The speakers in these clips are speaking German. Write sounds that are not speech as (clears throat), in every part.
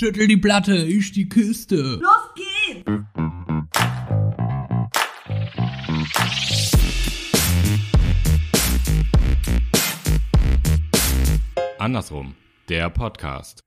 Schüttel die Platte, ich die Kiste. Los geht's! Andersrum, der Podcast.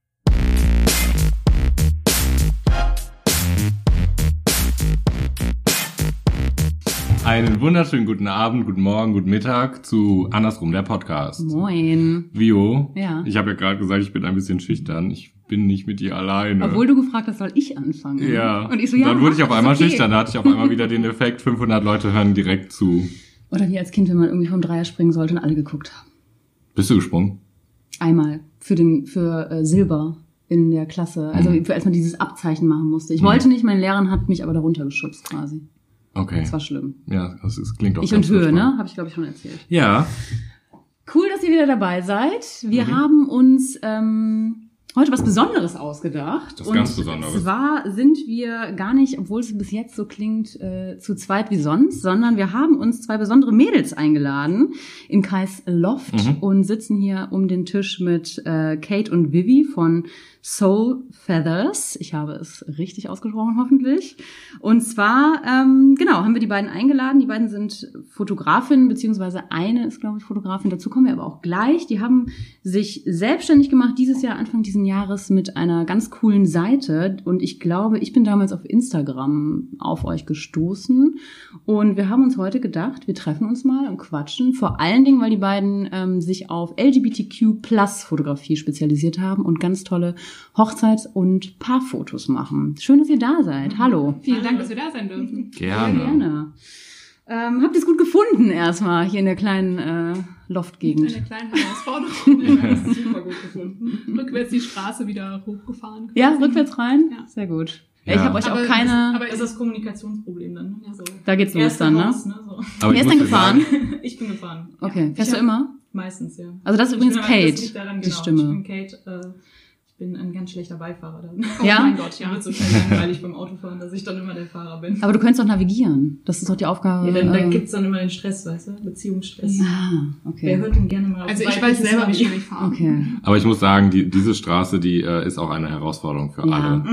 Einen wunderschönen guten Abend, guten Morgen, guten Mittag zu Andersrum, der Podcast. Moin. Vio, Ja. ich habe ja gerade gesagt, ich bin ein bisschen schüchtern. Ich bin nicht mit dir alleine. Obwohl du gefragt hast, soll ich anfangen? ja. Und ich so, ja. Dann wurde ich auf einmal okay. schüchtern. Da hatte ich auf einmal wieder den Effekt, 500 Leute hören direkt zu. Oder wie als Kind, wenn man irgendwie vom Dreier springen sollte und alle geguckt haben. Bist du gesprungen? Einmal. Für den, für äh, Silber in der Klasse. Also Mhm. für, als man dieses Abzeichen machen musste. Ich wollte nicht, meine Lehrerin hat mich aber darunter geschubst quasi. Okay. Das war schlimm. Ja, das ist, klingt auch Ich und Höhe, ne? Habe ich, glaube ich, schon erzählt. Ja. Cool, dass ihr wieder dabei seid. Wir Mhm. haben uns ähm, heute was Besonderes ausgedacht. Das ist ganz Besonderes. Zwar sind wir gar nicht, obwohl es bis jetzt so klingt, äh, zu zweit wie sonst, sondern wir haben uns zwei besondere Mädels eingeladen in Kais Loft Mhm. und sitzen hier um den Tisch mit äh, Kate und Vivi von Soul Feathers. Ich habe es richtig ausgesprochen, hoffentlich. Und zwar, ähm, genau, haben wir die beiden eingeladen. Die beiden sind Fotografinnen, beziehungsweise eine ist, glaube ich, Fotografin. Dazu kommen wir aber auch gleich. Die haben sich selbstständig gemacht dieses Jahr, Anfang diesen Jahres, mit einer ganz coolen Seite. Und ich glaube, ich bin damals auf Instagram auf euch gestoßen. Und wir haben uns heute gedacht, wir treffen uns mal und quatschen. Vor allen Dingen, weil die beiden ähm, sich auf LGBTQ-Plus-Fotografie spezialisiert haben und ganz tolle Hochzeits- und Paarfotos machen. Schön, dass ihr da seid. Hallo. Vielen Dank, dass wir da sein dürfen. Gerne. Sehr gerne. Ähm, habt ihr es gut gefunden erstmal hier in der kleinen äh, Loftgegend? Eine kleine Herausforderung. (laughs) Wir haben es super gut gefunden. Rückwärts die Straße wieder hochgefahren. Ja, quasi. rückwärts rein? Ja. Sehr gut. Ja. Ich habe euch aber auch keine. Das, aber ist das Kommunikationsproblem dann? Ja, so. Da geht's los dann, ne? Ne? So. Aber Wer ich ist denn gefahren? sagen, (laughs) Ich bin gefahren. Okay, Ich fährst du hab- immer? Meistens, ja. Also das ist Ich übrigens Kate, daran, die genau, Stimme. Ich bin Kate, äh, ich bin ein ganz schlechter Beifahrer dann. Ja? Oh mein Gott, ja. Wird so schnell langweilig beim Autofahren, dass ich dann immer der Fahrer bin. Aber du könntest doch navigieren. Das ist doch die Aufgabe. ja, dann, dann äh, gibt's dann immer den Stress, weißt du? Beziehungsstress. Ah, Wer okay. hört denn gerne mal auf Also ich weiß selber, wie ich fahre. Okay. aber ich muss sagen, die, diese Straße, die äh, ist auch eine Herausforderung für Ja. alle.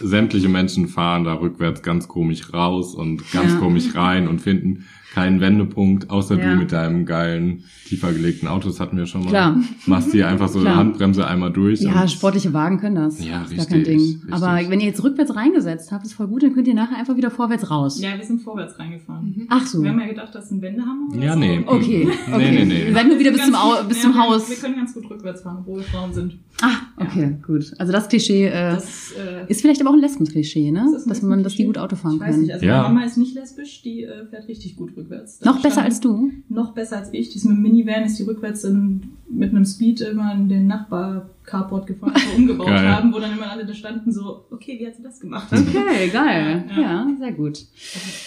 Sämtliche Menschen fahren da rückwärts ganz komisch raus und ganz Ja. komisch rein und finden keinen Wendepunkt, außer Ja. du mit deinem geilen, tiefer gelegten Auto. Das hatten wir schon mal. Klar. Machst dir einfach so eine Handbremse einmal durch. Ja, und- sportliche Wagen können das. Ja, ist Gar kein richtig, Ding. richtig. Aber wenn ihr jetzt rückwärts reingesetzt habt, ist voll gut, dann könnt ihr nachher einfach wieder vorwärts raus. Ja, wir sind vorwärts reingefahren. Ach so. Wir haben ja gedacht, das ist ein Wendehammer oder Ja, so. nee. Okay, Nee, okay. nee, nee. Ihr seid nur wieder Wir bis zum, Au bis zum ja, wir- Haus. Wir können ganz gut rückwärts fahren, obwohl wir Frauen sind. Ah, okay, gut. Also das Klischee äh, Das äh, ist vielleicht aber auch ein Lesben-Klischee, ne? Das Dass man, dass die gut Auto fahren ich weiß können. nicht, also Ja. meine Mama ist nicht lesbisch, die äh, fährt richtig gut rückwärts. Da Noch besser als du? Noch besser als ich. Die ist mit dem Minivan, ist die rückwärts in, mit einem Speed immer in den Nachbar-Carport gefahren, so (laughs) umgebaut Geil. haben, wo dann immer alle da standen so, okay, wie hat sie das gemacht? Okay, geil. (laughs) Ja, Ja, ja. sehr gut.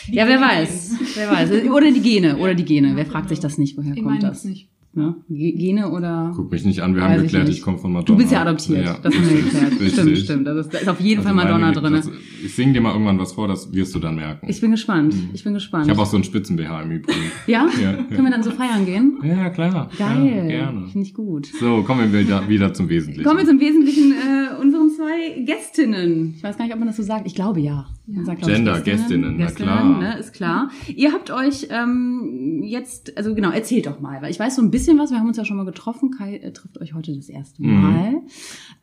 Liegt Ja, wer weiß. Wer weiß. Oder die Gene, oder die Gene. Wer fragt sich das nicht? Woher Ich kommt das nicht. Ne? Ge- Gene oder... Guck mich nicht an, wir haben ich geklärt, nicht. ich komme von Madonna. Du bist ja adoptiert. Ja, das haben wir geklärt. richtig. Stimmt, stimmt. Das ist, da ist auf jeden Fall Also Madonna meine- drin. das- Ich sing dir mal irgendwann was vor, das wirst du dann merken. Ich bin gespannt. Ich bin gespannt. Ich habe auch so einen Spitzen-BH im Übrigen. ja? Ja. Können wir dann so feiern gehen? Ja, klar. Geil. Ja, gerne. Finde ich gut. So, kommen wir wieder, wieder zum Wesentlichen. Kommen wir zum Wesentlichen äh, unseren zwei Gästinnen. Ich weiß gar nicht, ob man das so sagt. Ich glaube ja. Man sagt, ich, Gender, Gästinnen, na klar. Ne, ist klar. Ihr habt euch ähm, jetzt, also genau, erzählt doch mal, weil ich weiß so ein bisschen was. Wir haben uns ja schon mal getroffen. Kai äh, trifft euch heute das erste Mhm. Mal.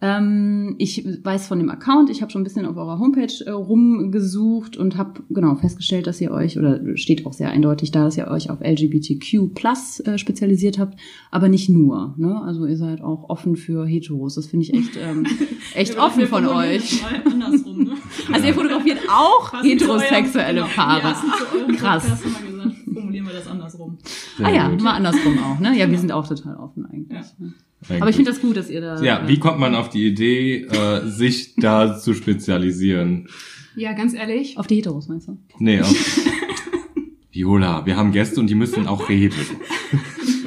Ähm, ich weiß von dem Account. Ich habe schon ein bisschen auf eurer Homepage äh, rumgesucht und habe genau festgestellt, dass ihr euch oder steht auch sehr eindeutig da, dass ihr euch auf LGBTQ Plus äh, spezialisiert habt, aber nicht nur. Ne? Also ihr seid auch offen für Heteros. Das finde ich echt ähm, (laughs) echt offen von euch. Andersrum, ne? Also ihr fotografiert auch Zu eurem- heterosexuelle genau, Paare. Ja, eurem Krass. Podcast haben wir gesagt, formulieren wir das andersrum. Sehr ah ja, gut. mal andersrum auch, ne? Ja, wir sind auch total offen eigentlich. ne? Aber ich finde das gut, dass ihr da. Ja, wie kommt man auf die Idee, äh, sich da zu spezialisieren? Ja, ganz ehrlich. Auf die Heteros, meinst du? Nee, auf (laughs) Viola, wir haben Gäste und die müssen auch reden.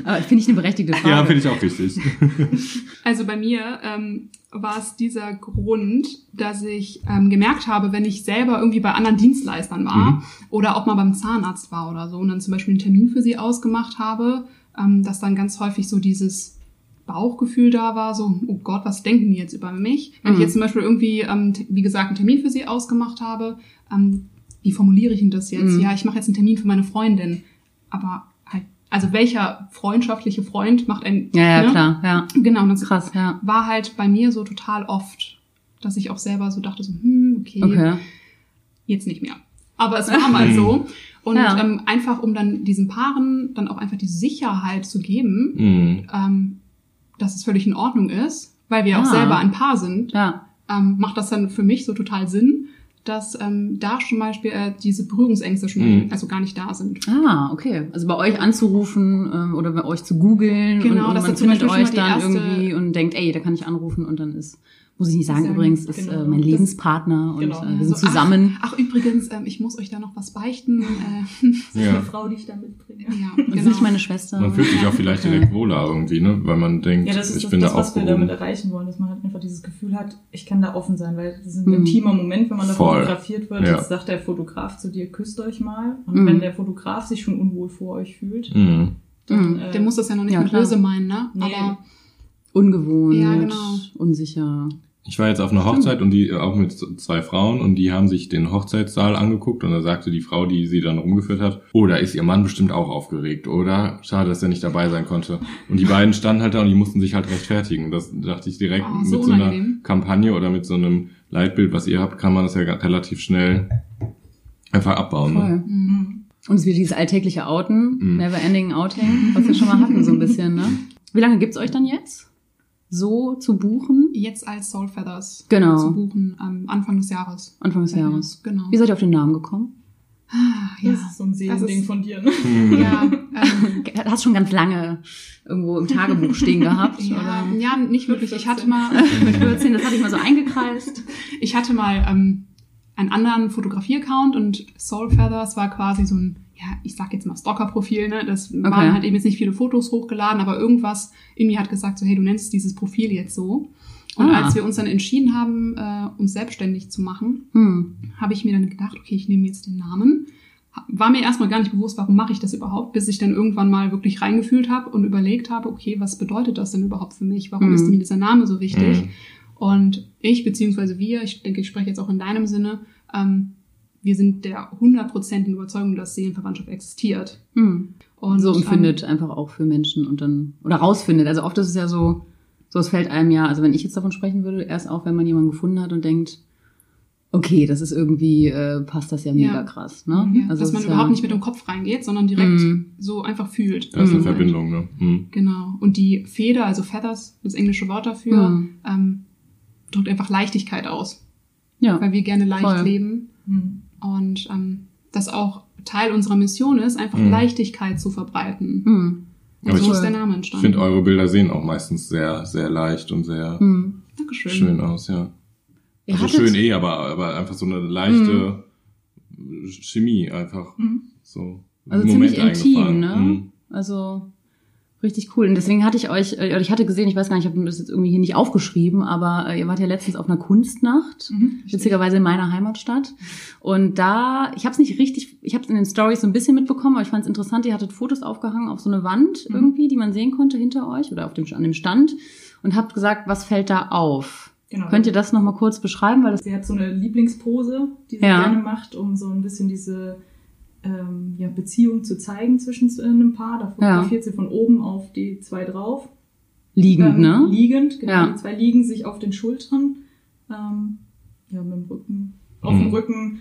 Aber finde ich eine berechtigte Frage. Ja, finde ich auch richtig. (laughs) Also bei mir ähm, war es dieser Grund, dass ich ähm, gemerkt habe, wenn ich selber irgendwie bei anderen Dienstleistern war Mhm. oder auch mal beim Zahnarzt war oder so und dann zum Beispiel einen Termin für sie ausgemacht habe, ähm, dass dann ganz häufig so dieses Bauchgefühl da war, so, oh Gott, was denken die jetzt über mich? Wenn Mhm. ich jetzt zum Beispiel irgendwie, ähm, wie gesagt, einen Termin für sie ausgemacht habe, ähm, wie formuliere ich denn das jetzt? Mhm. Ja, ich mache jetzt einen Termin für meine Freundin. Aber also welcher freundschaftliche Freund macht ein... Ja, ja, ne? klar, ja. Genau, und das Krass, ja. war halt bei mir so total oft, dass ich auch selber so dachte, so, hm, okay, Okay. jetzt nicht mehr. Aber es war mal (laughs) so. Und Ja. ähm, einfach, um dann diesen Paaren dann auch einfach die Sicherheit zu geben, Mhm. ähm, dass es völlig in Ordnung ist, weil wir auch Ah. selber ein Paar sind, Ja. ähm, macht das dann für mich so total Sinn, dass ähm, da zum Beispiel äh, diese Berührungsängste schon Mhm. also gar nicht da sind. Ah, okay. Also bei euch anzurufen ähm, oder bei euch zu googeln Genau, und, und das man findet Beispiel euch dann erste- irgendwie und denkt, ey, da kann ich anrufen und dann ist, muss ich nicht sagen, ja- übrigens, ist genau. äh, mein Das- Lebenspartner und genau. äh, wir sind So, zusammen. Ach, ach übrigens, ähm, ich muss euch da noch was beichten. Äh, Das (laughs) ist Ja. eine Frau, die ich da mitbringe. ja, Und das ist nicht meine Schwester. Man fühlt sich auch vielleicht Okay. direkt wohler irgendwie, ne? Weil man denkt, Ja, das ist ich das, bin das da was wir damit erreichen wollen, dass man halt einfach dieses Gefühl hat, ich kann da offen sein, weil das ist ein Mhm. intimer Moment, wenn man da Voll. fotografiert wird. Ja. Jetzt sagt der Fotograf zu dir, küsst euch mal. Und Mhm. wenn der Fotograf sich schon unwohl vor euch fühlt, Mhm. dann Mhm. äh, der muss das ja noch nicht Ja, böse meinen, ne? Nee. Aber Ungewohnt, Ja, genau. unsicher. Ich war jetzt auf einer Hochzeit und die auch mit zwei Frauen und die haben sich den Hochzeitssaal angeguckt und da sagte die Frau, die sie dann rumgeführt hat, oh, da ist ihr Mann bestimmt auch aufgeregt, oder? Schade, dass er nicht dabei sein konnte. Und die beiden standen halt da und die mussten sich halt rechtfertigen. Das dachte ich direkt Oh, so mit so einer unangenehm. Kampagne oder mit so einem Leitbild, was ihr habt, kann man das ja relativ schnell einfach abbauen. Ne? Voll. Mhm. Und es wird dieses alltägliche Outen, Mhm. Never-Ending Outing, was wir schon mal hatten, so ein bisschen, ne? Wie lange gibt's euch dann jetzt? So zu buchen? jetzt als Soul Feathers Genau. zu buchen am Anfang des Jahres. Anfang des Jahres. Genau. Wie seid ihr auf den Namen gekommen? Ah, ja. das ist so ein Seelending von dir. Ne? (laughs) Ja, ähm, Hast schon ganz lange irgendwo im Tagebuch stehen gehabt? (laughs) ja, oder? ja, nicht wirklich. Ich hatte 14. mal, (laughs) Mit 14, das hatte ich mal so eingekreist. ich hatte mal ähm, einen anderen Fotografie-Account und Soul Feathers war quasi so ein, ja, ich sag jetzt mal Stalker-Profil, ne? Das waren halt eben jetzt nicht viele Fotos hochgeladen, aber irgendwas in mir hat gesagt, so, hey, du nennst dieses Profil jetzt so. Und Ah. als wir uns dann entschieden haben, äh, uns selbstständig zu machen, Hm. habe ich mir dann gedacht, okay, ich nehme jetzt den Namen. War mir erstmal gar nicht bewusst, warum mache ich das überhaupt, bis ich dann irgendwann mal wirklich reingefühlt habe und überlegt habe, okay, was bedeutet das denn überhaupt für mich? Warum Mhm. ist mir dieser Name so wichtig? Mhm. Und ich, beziehungsweise wir, ich denke, ich spreche jetzt auch in deinem Sinne, ähm, wir sind der hundertprozentigen Überzeugung, dass Seelenverwandtschaft existiert. Hm. Und so ähm, empfindet einfach auch für Menschen und dann, oder rausfindet. Also oft ist es ja so, so es fällt einem ja, also wenn ich jetzt davon sprechen würde, erst auch, wenn man jemanden gefunden hat und denkt, okay, das ist irgendwie, äh, passt das ja mega Ja. krass, ne? ja, also dass man überhaupt ja, nicht mit dem Kopf reingeht, sondern direkt Mhm. so einfach fühlt. Da ist eine Mhm. Verbindung, ne? Mhm. Genau. Und die Feder, also Feathers, das englische Wort dafür, Mhm. ähm, drückt einfach Leichtigkeit aus, Ja. weil wir gerne leicht Voll. leben Mhm. Und ähm, das auch Teil unserer Mission ist, einfach Mhm. Leichtigkeit zu verbreiten. Hm. Aber Und so ich- ist der Name Ich entstanden. finde, eure Bilder sehen auch meistens sehr, sehr leicht und sehr Hm. Dankeschön. schön aus, ja. Ihr Also schön eh, aber, aber einfach so eine leichte Chemie einfach. Mhm. So. Also ziemlich intim, ne? Mhm. Also richtig cool. Und deswegen hatte ich euch, äh, oder ich hatte gesehen, ich weiß gar nicht, ich habe das jetzt irgendwie hier nicht aufgeschrieben, aber äh, ihr wart ja letztens auf einer Kunstnacht, Mhm. witzigerweise in meiner Heimatstadt. Und da, ich habe es nicht richtig, ich habe es in den Stories so ein bisschen mitbekommen, aber ich fand es interessant, ihr hattet Fotos aufgehangen auf so eine Wand Mhm. irgendwie, die man sehen konnte hinter euch oder auf dem, an dem Stand und habt gesagt, was fällt da auf? Genau. Könnt ihr das nochmal kurz beschreiben? Weil das, Sie hat so eine Lieblingspose, die sie Ja. gerne macht, um so ein bisschen diese ähm, ja, Beziehung zu zeigen zwischen einem Paar. Da fotografiert sie von oben auf die zwei drauf. liegend, Ähm, ne? Liegend, genau. Ja. Die zwei liegen sich auf den Schultern. Ähm, ja, mit dem Rücken. Auf dem Mhm. Rücken.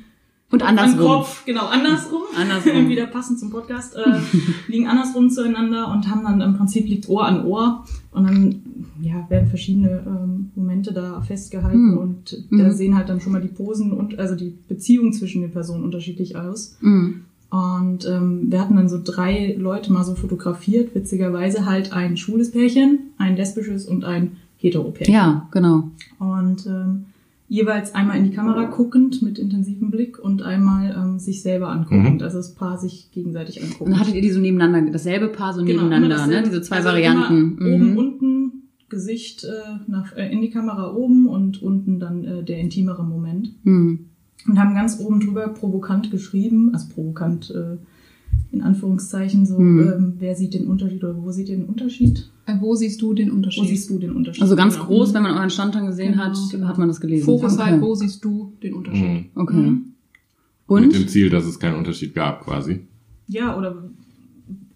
Und Am andersrum. Kopf, genau, andersrum. (laughs) Andersrum. Wieder passend zum Podcast. Äh, (laughs) liegen andersrum zueinander und haben dann im Prinzip liegt Ohr an Ohr. Und dann ja, werden verschiedene ähm, Momente da festgehalten Mhm. und da Mhm. sehen halt dann schon mal die Posen und also die Beziehung zwischen den Personen unterschiedlich aus. Mhm. Und ähm, wir hatten dann so drei Leute mal so fotografiert, witzigerweise halt ein schwules Pärchen, ein lesbisches und ein hetero Pärchen. Ja, genau. Und ähm, jeweils einmal in die Kamera guckend mit intensivem Blick und einmal ähm, sich selber anguckend, Mhm. also das Paar sich gegenseitig anguckend. Und dann hattet ihr die so nebeneinander, dasselbe Paar so Genau, nebeneinander, ne? Diese zwei also Varianten. Immer Oben, Mhm. unten, Gesicht äh, nach, äh, in die Kamera oben und unten dann äh, der intimere Moment. Mhm. Und haben ganz oben drüber provokant geschrieben, also provokant, äh, in Anführungszeichen so, Hm. ähm, wer sieht den Unterschied oder wo sieht ihr den Unterschied? Äh, wo siehst du den Wo Unterschied? siehst du den Unterschied? Also ganz Genau. groß, wenn man euren Stand dann gesehen Genau, hat, genau. hat man das gelesen. Fokus okay. halt, wo siehst du den Unterschied? Mhm. Okay. Mhm. Mit Und? dem Ziel, dass es keinen Unterschied gab, quasi. Ja, oder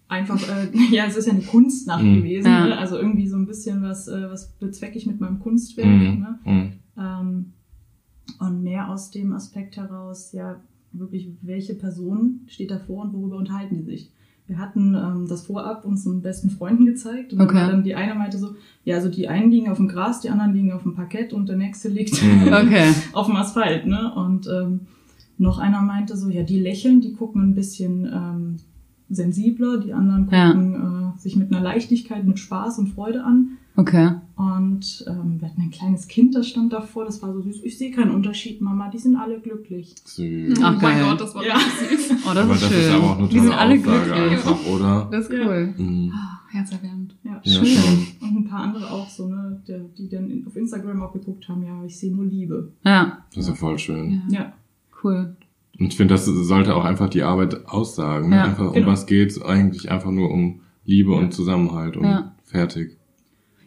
einfach, äh, (laughs) ja, es ist ja eine Kunstnacht Mhm. gewesen. Ja. Ne? Also irgendwie so ein bisschen, was, äh, was bezwecke ich mit meinem Kunstwerk. Mhm. Ne? Mhm. Ähm, und mehr aus dem Aspekt heraus, ja, wirklich, welche Person steht davor und worüber unterhalten die sich? Wir hatten ähm, das vorab unseren besten Freunden gezeigt und dann Okay. dann die eine meinte so, ja, also die einen liegen auf dem Gras, die anderen liegen auf dem Parkett und der nächste liegt (laughs) Mhm. Okay. (laughs) auf dem Asphalt, ne? Und ähm, noch einer meinte so, ja, die lächeln, die gucken ein bisschen ähm, sensibler, die anderen Ja. gucken äh, sich mit einer Leichtigkeit, mit Spaß und Freude an. Okay. Und ähm, wir hatten ein kleines Kind, das stand davor, das war so süß. Ich sehe keinen Unterschied, Mama, die sind alle glücklich. Süß. Ach, oh mein geil. Gott, das war Ja. süß. Oh, das Aber ist das schön. ist aber auch eine Die sind alle Aussage glücklich. einfach, oder? Das ist Ja. cool. Mhm. Ah, herzerwärmend. Ja. Ja, Schön. schon. Und ein paar andere auch so, ne, der, die dann auf Instagram auch geguckt haben, ja, ich sehe nur Liebe. Ja, Das ist ja voll schön. Ja. Ja. cool. Und ich finde, das sollte auch einfach die Arbeit aussagen. Ne? Ja, einfach, um genau. was geht's? Eigentlich einfach nur um Liebe Ja. und Zusammenhalt und Ja. fertig.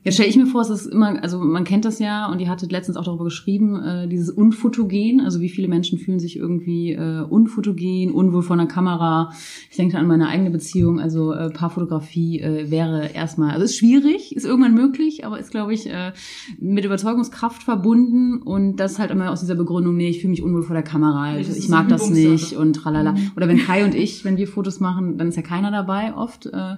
Jetzt stelle ich mir vor, es ist immer, also man kennt das ja und ihr hattet letztens auch darüber geschrieben, äh, dieses Unfotogen, also wie viele Menschen fühlen sich irgendwie äh, unfotogen, unwohl vor einer Kamera. Ich denke an meine eigene Beziehung, also äh, Paarfotografie äh, wäre erstmal, also ist schwierig, ist irgendwann möglich, aber ist, glaube ich, äh, mit Überzeugungskraft verbunden und das halt immer aus dieser Begründung, nee, ich fühle mich unwohl vor der Kamera, Ja, ich, ich mag das nicht und tralala. Mhm. Oder wenn Kai und ich, wenn wir Fotos machen, dann ist ja keiner dabei oft. Äh,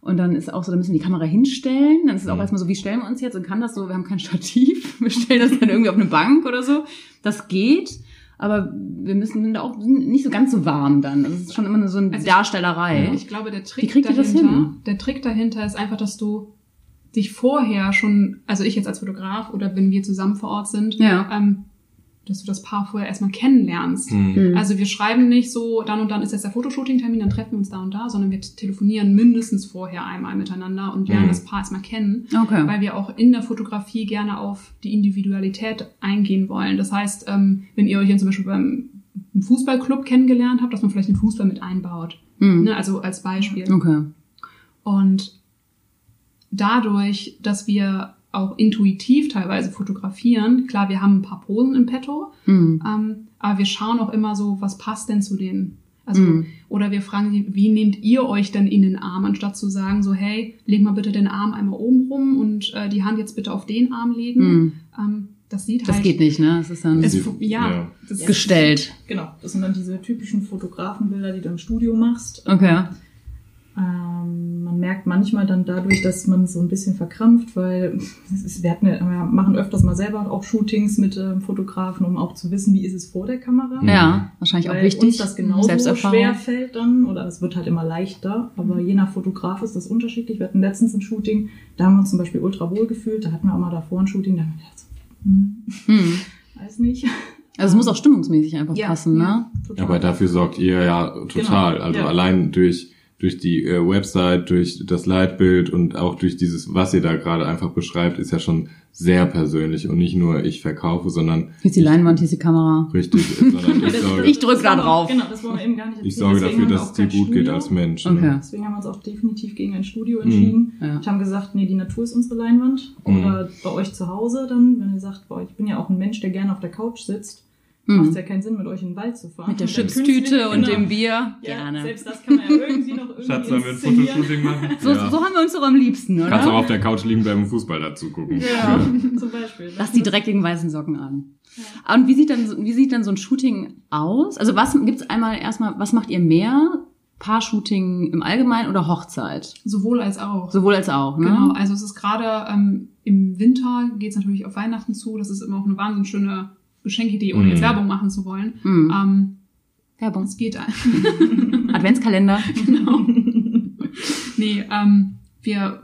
und dann ist auch so, dann müssen wir die Kamera hinstellen. Dann ist es auch Mhm. erstmal so, wie stellen wir uns jetzt? Und kann das so, wir haben kein (laughs) Stativ, wir stellen das dann irgendwie auf eine Bank oder so. Das geht, aber wir müssen sind da auch nicht so ganz so warm dann. Also es ist schon immer so eine Also ich- Darstellerei. Ich glaube, der Trick das dahinter, hin? der Trick dahinter ist einfach, dass du dich vorher schon, also ich jetzt als Fotograf oder wenn wir zusammen vor Ort sind, Ja. ähm, dass du das Paar vorher erstmal kennenlernst. Mhm. Hm. Also wir schreiben nicht so, dann und dann ist jetzt der Fotoshooting-Termin, dann treffen wir uns da und da, sondern wir telefonieren mindestens vorher einmal miteinander und lernen Mhm. das Paar erstmal kennen, okay. weil wir auch in der Fotografie gerne auf die Individualität eingehen wollen. Das heißt, ähm, wenn ihr euch jetzt zum Beispiel beim im Fußballclub kennengelernt habt, dass man vielleicht den Fußball mit einbaut. Hm. Ne? Also als Beispiel. Okay. Und dadurch, dass wir auch intuitiv teilweise fotografieren, klar, wir haben ein paar Posen im Petto, Hm. ähm, aber wir schauen auch immer so, was passt denn zu denen? Also, Mhm. oder wir fragen sie, wie nehmt ihr euch denn in den Arm, anstatt zu sagen, so, hey, leg mal bitte den Arm einmal oben rum und äh, die Hand jetzt bitte auf den Arm legen. Hm. Ähm, das sieht Das halt. geht nicht, ne? Es ist dann Es, ja, ja. Das gestellt. Genau, das sind dann diese typischen Fotografenbilder, die du im Studio machst. Okay. Ähm, man merkt manchmal dann dadurch, dass man so ein bisschen verkrampft, weil (laughs) es ist, wir, hatten, ja- wir machen öfters mal selber auch Shootings mit ähm, Fotografen, um auch zu wissen, wie ist es vor der Kamera. Mhm. Ja, wahrscheinlich auch Weil wichtig. uns das genauso schwer fällt dann, oder es wird halt immer leichter, aber je nach Fotograf ist das unterschiedlich. Wir hatten letztens ein Shooting, da haben wir uns zum Beispiel ultra wohl gefühlt, da hatten wir auch mal davor ein Shooting, da haben wir gedacht, hm, Hm. weiß nicht. Also es muss auch stimmungsmäßig einfach Ja, passen, ne? Total. Aber dafür sorgt ihr ja total. Genau, Also ja. allein durch durch die äh, Website, durch das Leitbild und auch durch dieses, was ihr da gerade einfach beschreibt, ist ja schon sehr persönlich und nicht nur ich verkaufe, sondern Hier ist die Leinwand, hier ist die Kamera. richtig, (laughs) sondern ich Das- sorge, Ich drück das da drauf. Genau, das wollen wir eben gar nicht ich sorge Deswegen dafür, dass es dir gut geht Studio. als Mensch. Okay. Ne? Deswegen haben wir uns auch definitiv gegen ein Studio entschieden. Ja. Und haben gesagt, nee, die Natur ist unsere Leinwand. Mhm. Oder bei euch zu Hause dann, wenn ihr sagt, boah, ich bin ja auch ein Mensch, der gerne auf der Couch sitzt, macht es ja keinen Sinn, mit euch in den Wald zu fahren. Mit der Chipstüte und genau. dem Bier. Ja, Gerne. selbst das kann man ja irgendwie noch (laughs) irgendwie inszenieren. machen? (laughs) So, so haben wir uns doch am liebsten, oder? Kannst auch auf der Couch liegen bleiben und Fußball dazu gucken. Ja, (laughs) zum Beispiel. Lass die dreckigen weißen Socken an. Und wie sieht dann, so- wie sieht dann so ein Shooting aus? Also was gibt's einmal erstmal, was macht ihr mehr? Paar-Shooting im Allgemeinen oder Hochzeit? Sowohl als auch. Sowohl als auch, ne? Genau, also es ist gerade ähm, im Winter geht es natürlich auf Weihnachten zu. Das ist immer auch eine wahnsinnig schöne Geschenkidee, ohne Mhm. jetzt Werbung machen zu wollen. Mhm. Ähm, Werbung. es geht (laughs) Adventskalender. (laughs) genau. nee, ähm, wir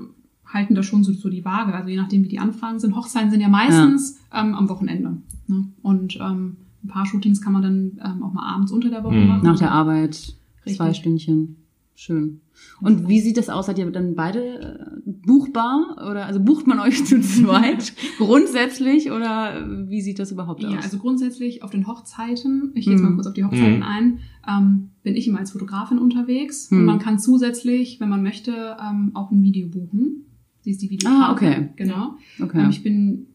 halten da schon so, so die Waage, also je nachdem, wie die Anfragen sind. Hochzeiten sind ja meistens ähm, am Wochenende. Ne? Und ähm, ein paar Shootings kann man dann ähm, auch mal abends unter der Woche Mhm. machen. Nach der Arbeit. Richtig. Zwei Stündchen. Schön. Und wie sieht das aus? Seid ihr dann beide äh, buchbar? Oder also bucht man euch (laughs) zu zweit (laughs) grundsätzlich oder wie sieht das überhaupt Ja, aus? also grundsätzlich auf den Hochzeiten, ich gehe jetzt Mhm. mal kurz auf die Hochzeiten Mhm. ein, ähm, bin ich immer als Fotografin unterwegs. Hm. Und man kann zusätzlich, wenn man möchte, ähm, auch ein Video buchen. Sie ist die Videografin. Ah, okay. Genau. Okay. Ähm, ich bin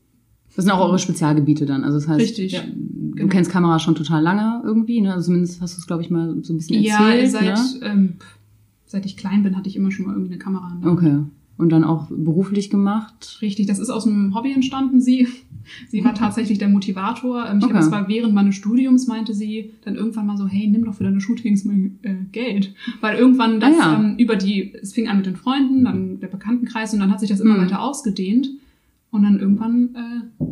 Das sind auch eure Spezialgebiete dann. Also das heißt, Richtig, ja. du Genau. kennst Kamera schon total lange irgendwie, ne? Also zumindest hast du es, glaube ich, mal so ein bisschen ja erzählt. seit ne? ähm, seit ich klein bin, hatte ich immer schon mal irgendwie eine Kamera. der Hand. Okay. Und dann auch beruflich gemacht. Richtig, das ist aus einem Hobby entstanden. Sie, sie war tatsächlich der Motivator. Ähm, Ich Okay. glaube, es war während meines Studiums, meinte sie dann irgendwann mal so, hey, nimm doch für deine Shootings mal äh, Geld. Weil irgendwann das Ah, ja. ähm, über die, es fing an mit den Freunden, dann der Bekanntenkreis und dann hat sich das immer Mhm. weiter ausgedehnt. Und dann irgendwann äh,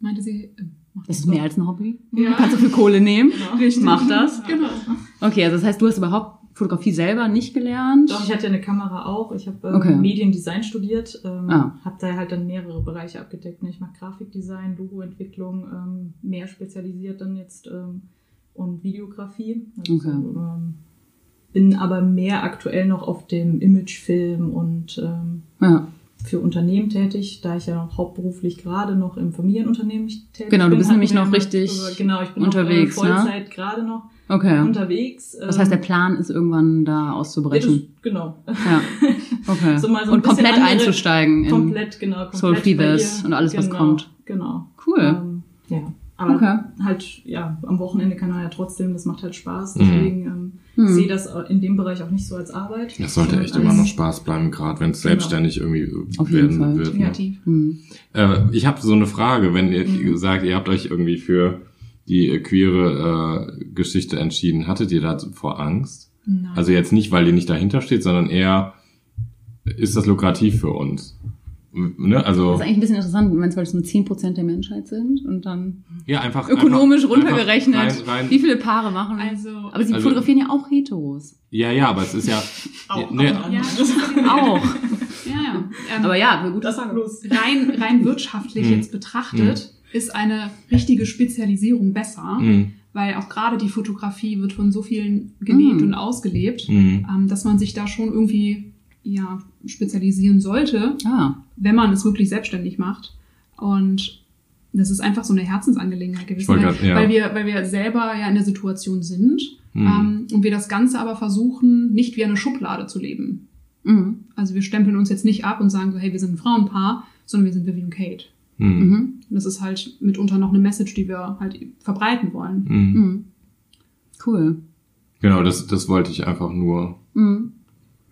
meinte sie, äh, mach Das ist mehr als ein Hobby. Ja. Du kannst so viel Kohle nehmen. Richtig. Mach das. Genau. Okay, also das heißt, du hast überhaupt Fotografie selber nicht gelernt. Doch, ich hatte ja eine Kamera auch. Ich habe ähm, Okay. Mediendesign studiert, ähm, Ah. habe da halt dann mehrere Bereiche abgedeckt. Ne? Ich mache Grafikdesign, Logoentwicklung, ähm, mehr spezialisiert dann jetzt ähm, und Videografie. Also, Okay. ähm, bin aber mehr aktuell noch auf dem Imagefilm und ähm, Ja. für Unternehmen tätig, da ich ja noch hauptberuflich gerade noch im Familienunternehmen tätig Genau, du bin. bist nämlich noch richtig genau, ich bin unterwegs, noch ne? äh, Vollzeit gerade noch Okay. unterwegs. Das heißt, der ähm, Plan ist irgendwann da ja, das, auszubrechen. genau. Ja. (laughs) Okay. So mal so und komplett andere- einzusteigen in komplett, genau. Komplett Soul Feathers und alles, was genau, kommt. Genau. Cool. Ähm, ja. Aber Okay. halt, ja, am Wochenende kann man ja trotzdem, das macht halt Spaß. Mhm. Deswegen ähm, Hm. ich sehe das in dem Bereich auch nicht so als Arbeit. Das sollte echt immer als- noch Spaß bleiben, gerade wenn es Genau. selbstständig irgendwie Auf jeden werden Fall. wird. Ne? Hm. Äh, ich habe so eine Frage, wenn ihr Mhm. sagt, ihr habt euch irgendwie für die äh, queere äh, Geschichte entschieden, hattet ihr da vor Angst? Nein. Also jetzt nicht, weil ihr nicht dahinter steht, sondern eher, ist das lukrativ für uns? Ne? Also Das ist eigentlich ein bisschen interessant, du meinst, weil es nur 10% der Menschheit sind und dann ja einfach ökonomisch einfach, runtergerechnet, Einfach rein, rein, wie viele Paare machen. also, aber sie Also- fotografieren ja auch Heteros. ja, ja, aber es ist ja Auch, ne, auch, ja, Auch. ja, ja. Ähm, Aber ja, gut. Das war bloß. rein, rein wirtschaftlich Hm. jetzt betrachtet, ist eine richtige Spezialisierung besser, mh, weil auch gerade die Fotografie wird von so vielen gelebt Hm. und ausgelebt, mh. ähm, dass man sich da schon irgendwie ja, spezialisieren sollte, Ah, wenn man es wirklich selbstständig macht. Und das ist einfach so eine Herzensangelegenheit gewesen, weil, grad- ja. weil, wir, weil wir selber ja in der Situation sind Hm. ähm, und wir das Ganze aber versuchen, nicht wie eine Schublade zu leben. mhm. Also wir stempeln uns jetzt nicht ab und sagen so, hey, wir sind ein Frauenpaar, sondern wir sind Vivi und Kate. Mh. Mhm. Und das ist halt mitunter noch eine Message, die wir halt verbreiten wollen. Mh. Mhm. Cool. Genau, das, das wollte ich einfach nur, Mhm.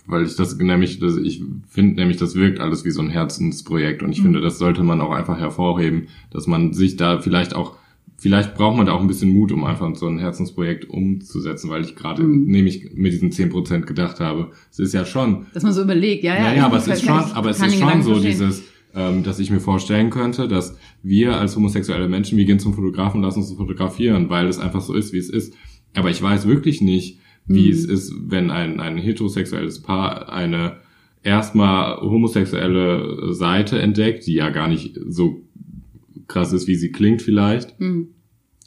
weil ich das nämlich, das, ich finde nämlich, das wirkt alles wie so ein Herzensprojekt und ich Mhm. finde, das sollte man auch einfach hervorheben, dass man sich da vielleicht auch, vielleicht braucht man da auch ein bisschen Mut, um einfach so ein Herzensprojekt umzusetzen, weil ich gerade Mhm. nämlich mit diesen 10% gedacht habe, es ist ja schon, Dass man so überlegt, ja, ja. ich aber es ist schon, aber es ist schon so verstehen. dieses, ähm, dass ich mir vorstellen könnte, dass wir als homosexuelle Menschen, wir gehen zum Fotografen und lassen uns fotografieren, weil es einfach so ist, wie es ist. Aber ich weiß wirklich nicht, wie Mhm. es ist, wenn ein, ein heterosexuelles Paar eine erstmal homosexuelle Seite entdeckt, die ja gar nicht so krass ist, wie sie klingt vielleicht, Mhm.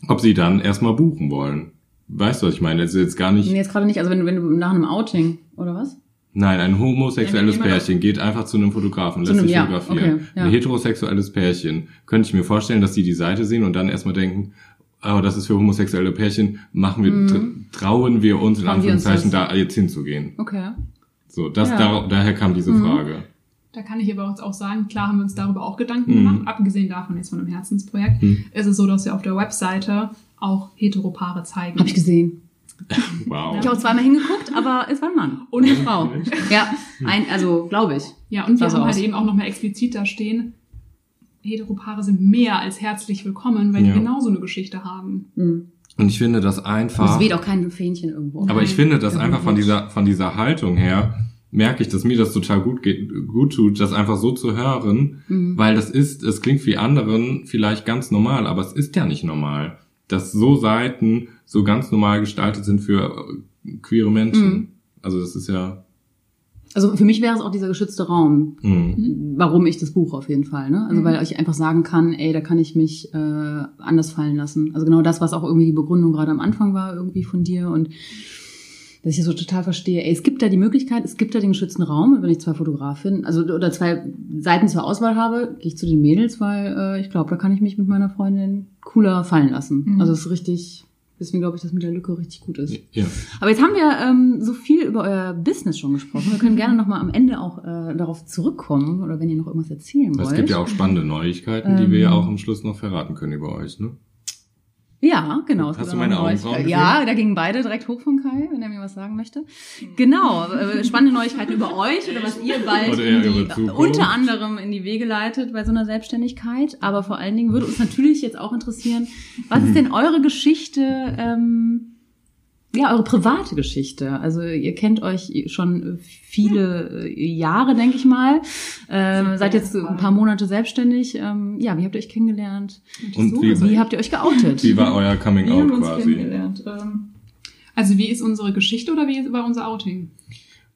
ob sie dann erstmal buchen wollen. Weißt du, was ich meine? Es ist jetzt gar nicht, Nee, jetzt gerade nicht, also wenn wenn du nach einem Outing, oder was? Nein, ein homosexuelles Pärchen geht einfach zu einem Fotografen, lässt einem- sich ja, fotografieren. okay, ja. Ein heterosexuelles Pärchen könnte ich mir vorstellen, dass die die Seite sehen und dann erstmal denken, oh, das ist für homosexuelle Pärchen, machen wir, Mhm. tr- trauen wir uns in uns Anführungszeichen das? da jetzt hinzugehen. Okay. So, das Ja. da, daher kam diese Mhm. Frage. Da kann ich aber auch sagen, klar haben wir uns darüber auch Gedanken Mhm. gemacht, abgesehen davon jetzt von einem Herzensprojekt, Mhm. ist es so, dass wir auf der Webseite auch Heteropaare zeigen. Habe ich gesehen. (laughs) Wow. Ich habe auch zweimal hingeguckt, aber es war ein Mann und eine Frau. Ja, ein, also glaube ich. Ja, und wir haben halt eben auch nochmal explizit da stehen, Heteropaare sind mehr als herzlich willkommen, weil Ja. die genauso eine Geschichte haben. Mhm. Und ich finde das einfach. es weht auch kein Fähnchen irgendwo. Aber ich finde, dass Ja, einfach von dieser, von dieser Haltung her, merke ich, dass mir das total gut geht, gut tut, das einfach so zu hören, Mhm. weil das ist, es klingt für anderen vielleicht ganz normal, aber es ist ja nicht normal, dass so Seiten so ganz normal gestaltet sind für äh, queere Menschen. Mhm. Also das ist ja, Also für mich wäre es auch dieser geschützte Raum, mh, warum ich das Buch auf jeden Fall. Ne? Also Mhm. weil ich einfach sagen kann, ey, da kann ich mich äh, anders fallen lassen. Also genau das, was auch irgendwie die Begründung gerade am Anfang war, irgendwie von dir und dass ich das so total verstehe. Ey, es gibt da die Möglichkeit, es gibt da den geschützten Raum, wenn ich zwei Fotografinnen, also oder zwei Seiten zur Auswahl habe, gehe ich zu den Mädels, weil äh, ich glaube, da kann ich mich mit meiner Freundin cooler fallen lassen. Mhm. Also es ist richtig Deswegen glaube ich, dass mit der Lücke richtig gut ist. Ja. Aber jetzt haben wir ähm, so viel über euer Business schon gesprochen. Wir können (laughs) gerne nochmal am Ende auch äh, darauf zurückkommen oder wenn ihr noch irgendwas erzählen wollt. Es gibt ja auch spannende Neuigkeiten, die wir ja Ähm. auch am Schluss noch verraten können über euch, ne? Ja, genau. Hast du meine gesehen? Ja, da gingen beide direkt hoch von Kai, wenn er mir was sagen möchte. Genau, äh, spannende Neuigkeiten über euch oder was ihr bald die, unter anderem in die Wege leitet bei so einer Selbstständigkeit. Aber vor allen Dingen würde uns natürlich jetzt auch interessieren, was ist denn eure Geschichte, ähm, ja, eure private Geschichte. Also ihr kennt euch schon viele äh, Jahre, denke ich mal. Ähm, seid jetzt ein paar Monate selbstständig. Ähm, ja, wie habt ihr euch kennengelernt? Und wie, Wie habt ihr euch geoutet? wie war euer Coming Out quasi? kennengelernt? Ähm, Also wie ist unsere Geschichte oder wie ist war unser Outing?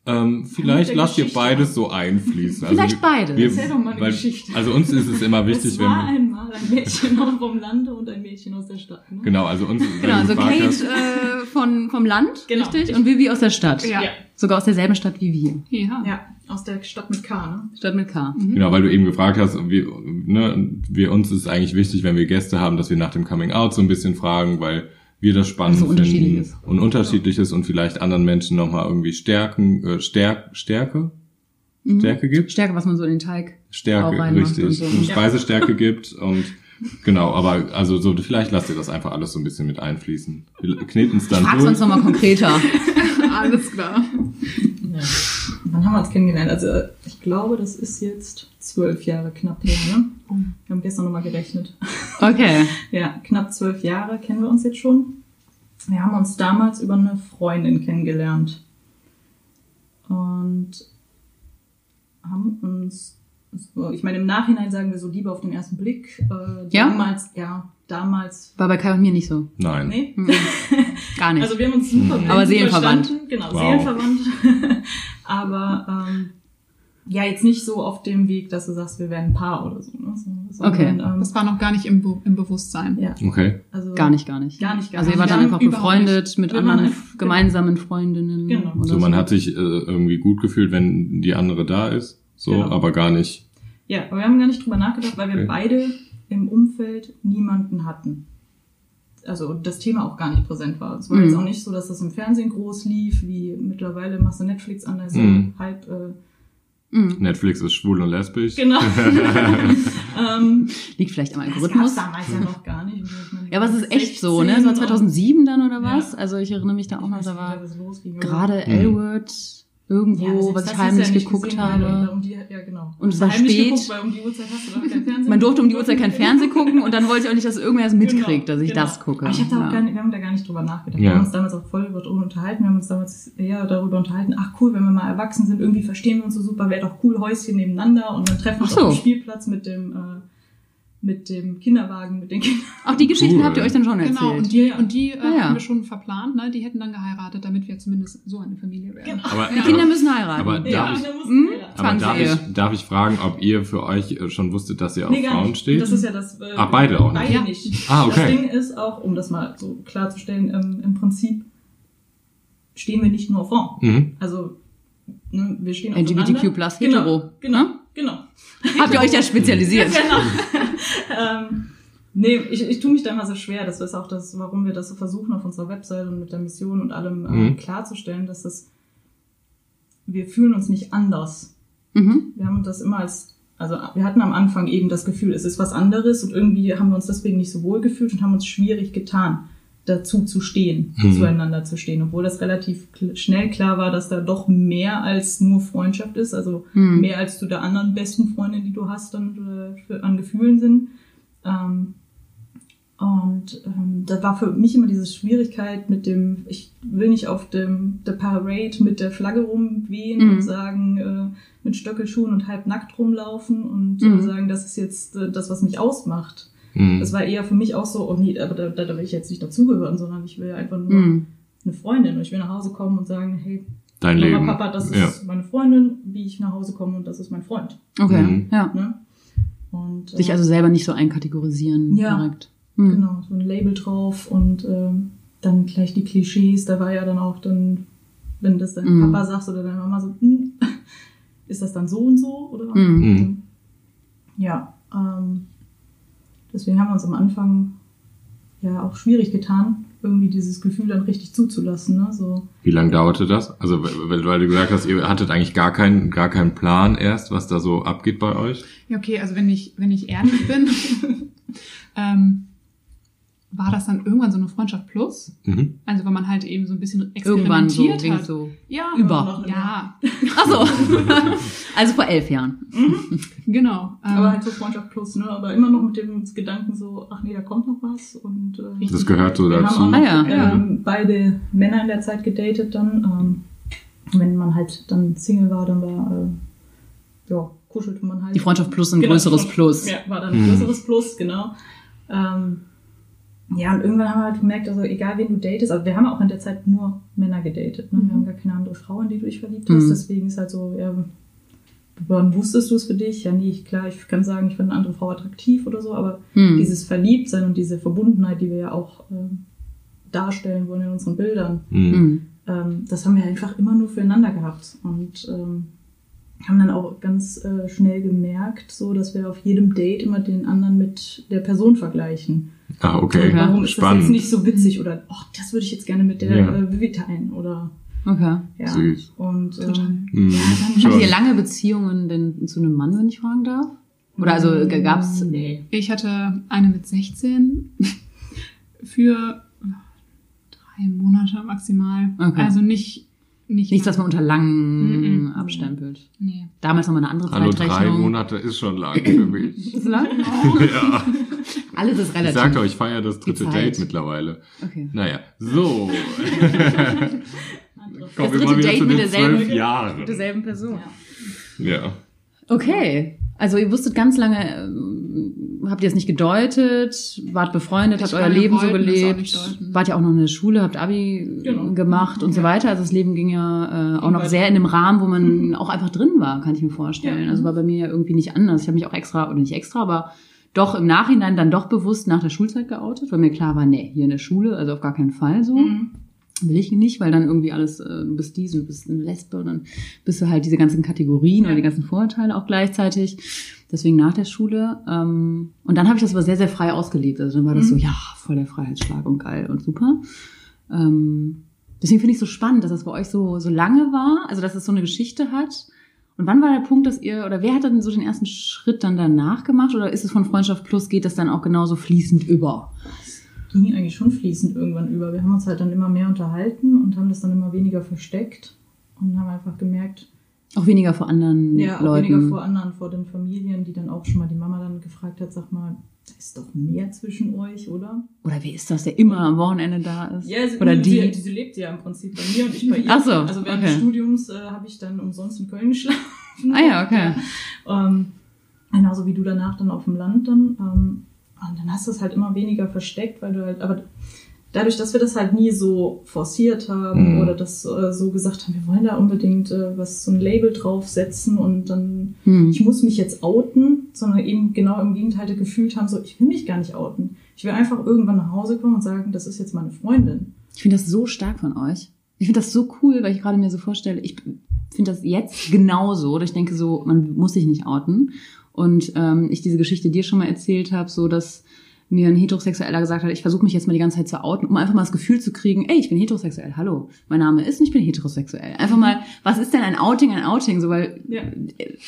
Ähm, vielleicht lasst ihr Geschichte beides so einfließen. Also Vielleicht beides. Wir, Erzähl doch mal eine weil, Geschichte. Also uns ist es immer wichtig, es wenn war wir, einmal ein Mädchen vom Lande und ein Mädchen aus der Stadt. Ne? genau, also uns, wenn Genau, also Kate hast, äh, von, vom Land, Genau. richtig? Und Vivi aus der Stadt. Ja. Ja. Sogar aus derselben Stadt wie wir. Ja. Ja, aus der Stadt mit K, ne? Stadt mit K. Genau, weil du eben gefragt hast, wir, ne, wir uns ist eigentlich wichtig, wenn wir Gäste haben, dass wir nach dem Coming Out so ein bisschen fragen, weil wir das spannend Also finden und unterschiedlich ist und vielleicht anderen Menschen nochmal irgendwie Stärken, äh, Stärk, Stärke, Stärke gibt. Stärke, was man so in den Teig auch Stärke, reinmacht und richtig. so. Und Ja. Speisestärke (laughs) gibt und genau, aber also so vielleicht lasst ihr das einfach alles so ein bisschen mit einfließen. Wir kneten es dann Frag's durch. uns nochmal konkreter. (laughs) Alles klar. Ja. Wann haben wir uns kennengelernt? Also ich glaube, das ist jetzt zwölf Jahre knapp her, ne? Wir haben gestern nochmal gerechnet. Okay. (laughs) Ja, knapp zwölf Jahre kennen wir uns jetzt schon. Wir haben uns damals über eine Freundin kennengelernt. Und haben uns, so, ich meine, im Nachhinein sagen wir so Liebe auf den ersten Blick. Äh, Ja? Damals, ja, damals, War bei Kai und mir nicht so. Nein. nee. Mhm. Gar nicht. Also wir haben uns super Mhm. Aber seelenverwandt. verstanden. Genau, Wow. seelenverwandt. (laughs) Aber ähm, ja, jetzt nicht so auf dem Weg, dass du sagst, wir wären ein Paar oder so. Ne? so sondern, Okay. Ähm, Das war noch gar nicht im, Be im Bewusstsein. ja, Okay. also gar nicht, gar nicht. Gar nicht, gar also ihr nicht. wart dann einfach befreundet mit Wir anderen einfach- gemeinsamen Freundinnen. Genau. Oder So, man hat sich äh, irgendwie gut gefühlt, wenn die andere da ist, so, Genau. aber gar nicht. Ja, aber wir haben gar nicht drüber nachgedacht, weil wir Okay. beide im Umfeld niemanden hatten. Also das Thema auch gar nicht präsent war. Es war Mhm. jetzt auch nicht so, dass das im Fernsehen groß lief, wie mittlerweile machst du Netflix an, also Mhm. halb äh, Mhm. Netflix ist schwul und lesbisch. genau. (laughs) (laughs) ähm, Liegt vielleicht am das Algorithmus. gab's damals ja noch gar nicht. Ja, aber es ist echt so, ne? Es war 2007 dann oder Ja. was? Also ich erinnere mich da auch noch, da war gerade Mhm. L-Word irgendwo, was ich heimlich geguckt habe. Um die, ja, genau. Und es war heimlich spät. Geguckt, weil um die Uhrzeit hast du doch kein Fernsehen. Man durfte um die Uhrzeit kein Fernsehen gucken und dann wollte ich auch nicht, dass irgendwer es mitkriegt, Genau, dass ich genau. das gucke. Aber ich hab da auch Ja. gar nicht, wir haben da gar nicht drüber nachgedacht. Ja. Wir haben uns damals auch voll darüber unterhalten. Wir haben uns damals eher darüber unterhalten, ach cool, wenn wir mal erwachsen sind, irgendwie verstehen wir uns so super, wäre doch cool, Häuschen nebeneinander und dann treffen wir uns so. auf dem Spielplatz mit dem, äh, mit dem Kinderwagen, mit den Kindern. Auch die Geschichten Cool. habt ihr euch dann schon erzählt. Genau, und die, und die äh, Ah, ja. haben wir schon verplant, ne? Die hätten dann geheiratet, damit wir zumindest so eine Familie werden. Genau. Aber, die Kinder müssen heiraten. Aber Ja, darf ich, Hm? heiraten. aber darf ich, darf ich fragen, ob ihr für euch äh, schon wusstet, dass ihr auf Nee, Frauen nicht. steht? Das ist ja das. Äh, Ach, beide auch nicht? Beide Ja. nicht. Ah, okay. Das Ding ist auch, um das mal so klarzustellen, ähm, im Prinzip stehen wir nicht nur auf Frauen. mhm. Also, ne, wir stehen LGBTQ aufeinander. plus genau, hetero, Genau, ne? Genau. Habt ihr euch ja spezialisiert. (laughs) genau. ähm, nee, ich, ich tue mich da immer so schwer. Das ist auch das, warum wir das so versuchen auf unserer Website und mit der Mission und allem äh, Mhm. klarzustellen, dass das, wir fühlen uns nicht anders. Mhm. Wir haben das immer als, also wir hatten am Anfang eben das Gefühl, es ist was anderes und irgendwie haben wir uns deswegen nicht so wohl gefühlt und haben uns schwierig getan, dazu zu stehen, Mhm. zueinander zu stehen, obwohl das relativ kl- schnell klar war, dass da doch mehr als nur Freundschaft ist, also Mhm. mehr als zu der anderen besten Freundin, die du hast, dann äh, für, an Gefühlen sind. Ähm, und ähm, da war für mich immer diese Schwierigkeit mit dem, ich will nicht auf dem der Parade mit der Flagge rumwehen Mhm. und sagen, äh, mit Stöckelschuhen und halb nackt rumlaufen und Mhm. sagen, das ist jetzt äh, das, was mich ausmacht. Mhm. Das war eher für mich auch so, oh nee, aber da, da, da will ich jetzt nicht dazugehören, sondern ich will einfach nur Mhm. eine Freundin und ich will nach Hause kommen und sagen, hey, Dein Mama, Leben. Papa, das ist ja. meine Freundin, wie ich nach Hause komme und das ist mein Freund. Okay, Mhm. ja. Ne? Und, Sich äh, also selber nicht so einkategorisieren Ja. direkt. Mhm. Genau, so ein Label drauf und ähm, dann gleich die Klischees. Da war ja dann auch dann, wenn das dein Mhm. Papa sagt oder deine Mama so, hm, (laughs) ist das dann so und so? Oder? Mhm. Mhm. Ja, ähm, deswegen haben wir uns am Anfang ja auch schwierig getan, irgendwie dieses Gefühl dann richtig zuzulassen. Ne? So. Wie lange dauerte das? Also, weil, weil du gesagt hast, ihr hattet eigentlich gar keinen, gar keinen Plan erst, was da so abgeht bei euch. Ja, okay, also wenn ich, wenn ich ehrlich bin, (laughs) ähm, war das dann irgendwann so eine Freundschaft plus. Mhm. Also weil man halt eben so ein bisschen Irgendwann so, experimentiert hat. so. Ja, Über. Ja, (laughs) Ach so. also vor elf Jahren. genau. Ähm, Aber halt so Freundschaft plus, ne? Aber immer noch mit dem Gedanken so, ach nee, da kommt noch was. Und äh, Das gehört so dazu. haben auch Ah, ja. ähm, beide Männer in der Zeit gedatet dann. Ähm, wenn man halt dann Single war, dann war, äh, ja, kuschelte man halt. Die Freundschaft plus ein Genau, größeres Plus. Ja, war dann ein Mhm. größeres Plus, genau. Ähm, ja, und irgendwann haben wir halt gemerkt, also egal wen du datest, also wir haben auch in der Zeit nur Männer gedatet. Ne? Wir Mhm. haben gar keine andere Frau, in die du dich verliebt hast. Mhm. Deswegen ist halt so, ja, wann wusstest du es für dich? Ja, nee, klar, ich kann sagen, ich finde eine andere Frau attraktiv oder so, aber Hm. dieses Verliebtsein und diese Verbundenheit, die wir ja auch ähm, darstellen wollen in unseren Bildern, Mhm. Hm. ähm, das haben wir einfach immer nur füreinander gehabt und ähm, haben dann auch ganz äh, schnell gemerkt, so dass wir auf jedem Date immer den anderen mit der Person vergleichen. Ah, okay. Okay. Warum ist das Spannend. jetzt nicht so witzig oder ach, das würde ich jetzt gerne mit der Ja. äh, Vivi teilen oder Okay. ja. Süß. Und ähm, Mhm. ja, dann. Hattet ihr lange Beziehungen denn zu einem Mann, wenn ich fragen darf? Oder also g- gab's Nee. Ich hatte eine mit 16 (laughs) für drei Monate maximal. Okay. Also nicht, nicht, nichts, was man unter lang Mhm. abstempelt? Nee. Damals noch mal eine andere Hallo, drei Zeitrechnung. Monate ist schon lang für mich. Ist lang? (laughs) ja. Alles ist Ich relativ. sagte euch, ich feiere das dritte. Date mittlerweile. Okay. Naja, so. (laughs) Kommen Das dritte wieder Date zu mit derselben- Jahren. Mit derselben Person. Ja. Okay. Also ihr wusstet ganz lange, ähm, habt ihr es nicht gedeutet, wart befreundet, Ich habt euer Leben so gelebt, wart ja auch noch in der Schule, habt Abi Genau. gemacht und so weiter. Also das Leben ging ja äh, auch noch sehr in einem Rahmen, wo man (laughs) auch einfach drin war, kann ich mir vorstellen. Ja. Also war bei mir ja irgendwie nicht anders. Ich habe mich auch extra, oder nicht extra, aber doch im Nachhinein dann doch bewusst nach der Schulzeit geoutet, weil mir klar war, nee, hier in der Schule, also auf gar keinen Fall so. Mhm. Will ich nicht, weil dann irgendwie alles, äh, du bist dies und du bist eine Lesbe und dann bist du halt diese ganzen Kategorien Ja. oder die ganzen Vorurteile auch gleichzeitig. Deswegen nach der Schule. Ähm, und dann habe ich das aber sehr, sehr frei ausgelebt. Also dann war das Mhm. so, ja, voll der Freiheitsschlag und geil und super. Ähm, deswegen finde ich so spannend, dass das bei euch so, so lange war, also dass es so eine Geschichte hat. Und wann war der Punkt, dass ihr, oder wer hat dann so den ersten Schritt dann danach gemacht? Oder ist es von Freundschaft Plus, geht das dann auch genauso fließend über? ging eigentlich schon fließend irgendwann über. Wir haben uns halt dann immer mehr unterhalten und haben das dann immer weniger versteckt und haben einfach gemerkt, Auch weniger vor anderen ja, Leuten. weniger vor anderen, vor den Familien, die dann auch schon mal die Mama dann gefragt hat, sag mal, da ist doch mehr zwischen euch, oder? Oder wer ist das, der immer am Wochenende da ist? sie, Oder die? Sie, sie lebt ja im Prinzip bei mir und ich bei ihr. Ach so, also während okay. des Studiums äh, habe ich dann umsonst in Köln geschlafen. Ah ja, okay. (laughs) Ähm, genauso wie du danach dann auf dem Land dann. Ähm, und dann hast du es halt immer weniger versteckt, weil du halt, aber dadurch, dass wir das halt nie so forciert haben Mhm. oder das äh, so gesagt haben, wir wollen da unbedingt äh, was, so ein Label draufsetzen und dann, Hm. ich muss mich jetzt outen, sondern eben genau im Gegenteil gefühlt haben, so, ich will mich gar nicht outen. Ich will einfach irgendwann nach Hause kommen und sagen, das ist jetzt meine Freundin. Ich finde das so stark von euch. Ich finde das so cool, weil ich gerade mir so vorstelle, ich finde das jetzt genauso. Oder ich denke so, man muss sich nicht outen. Und ähm, ich diese Geschichte dir schon mal erzählt habe, so dass mir ein Heterosexueller gesagt hat, ich versuche mich jetzt mal die ganze Zeit zu outen, um einfach mal das Gefühl zu kriegen, ey, ich bin heterosexuell, hallo, mein Name ist und ich bin heterosexuell. Einfach mal, was ist denn ein Outing, ein Outing? So, weil Ja.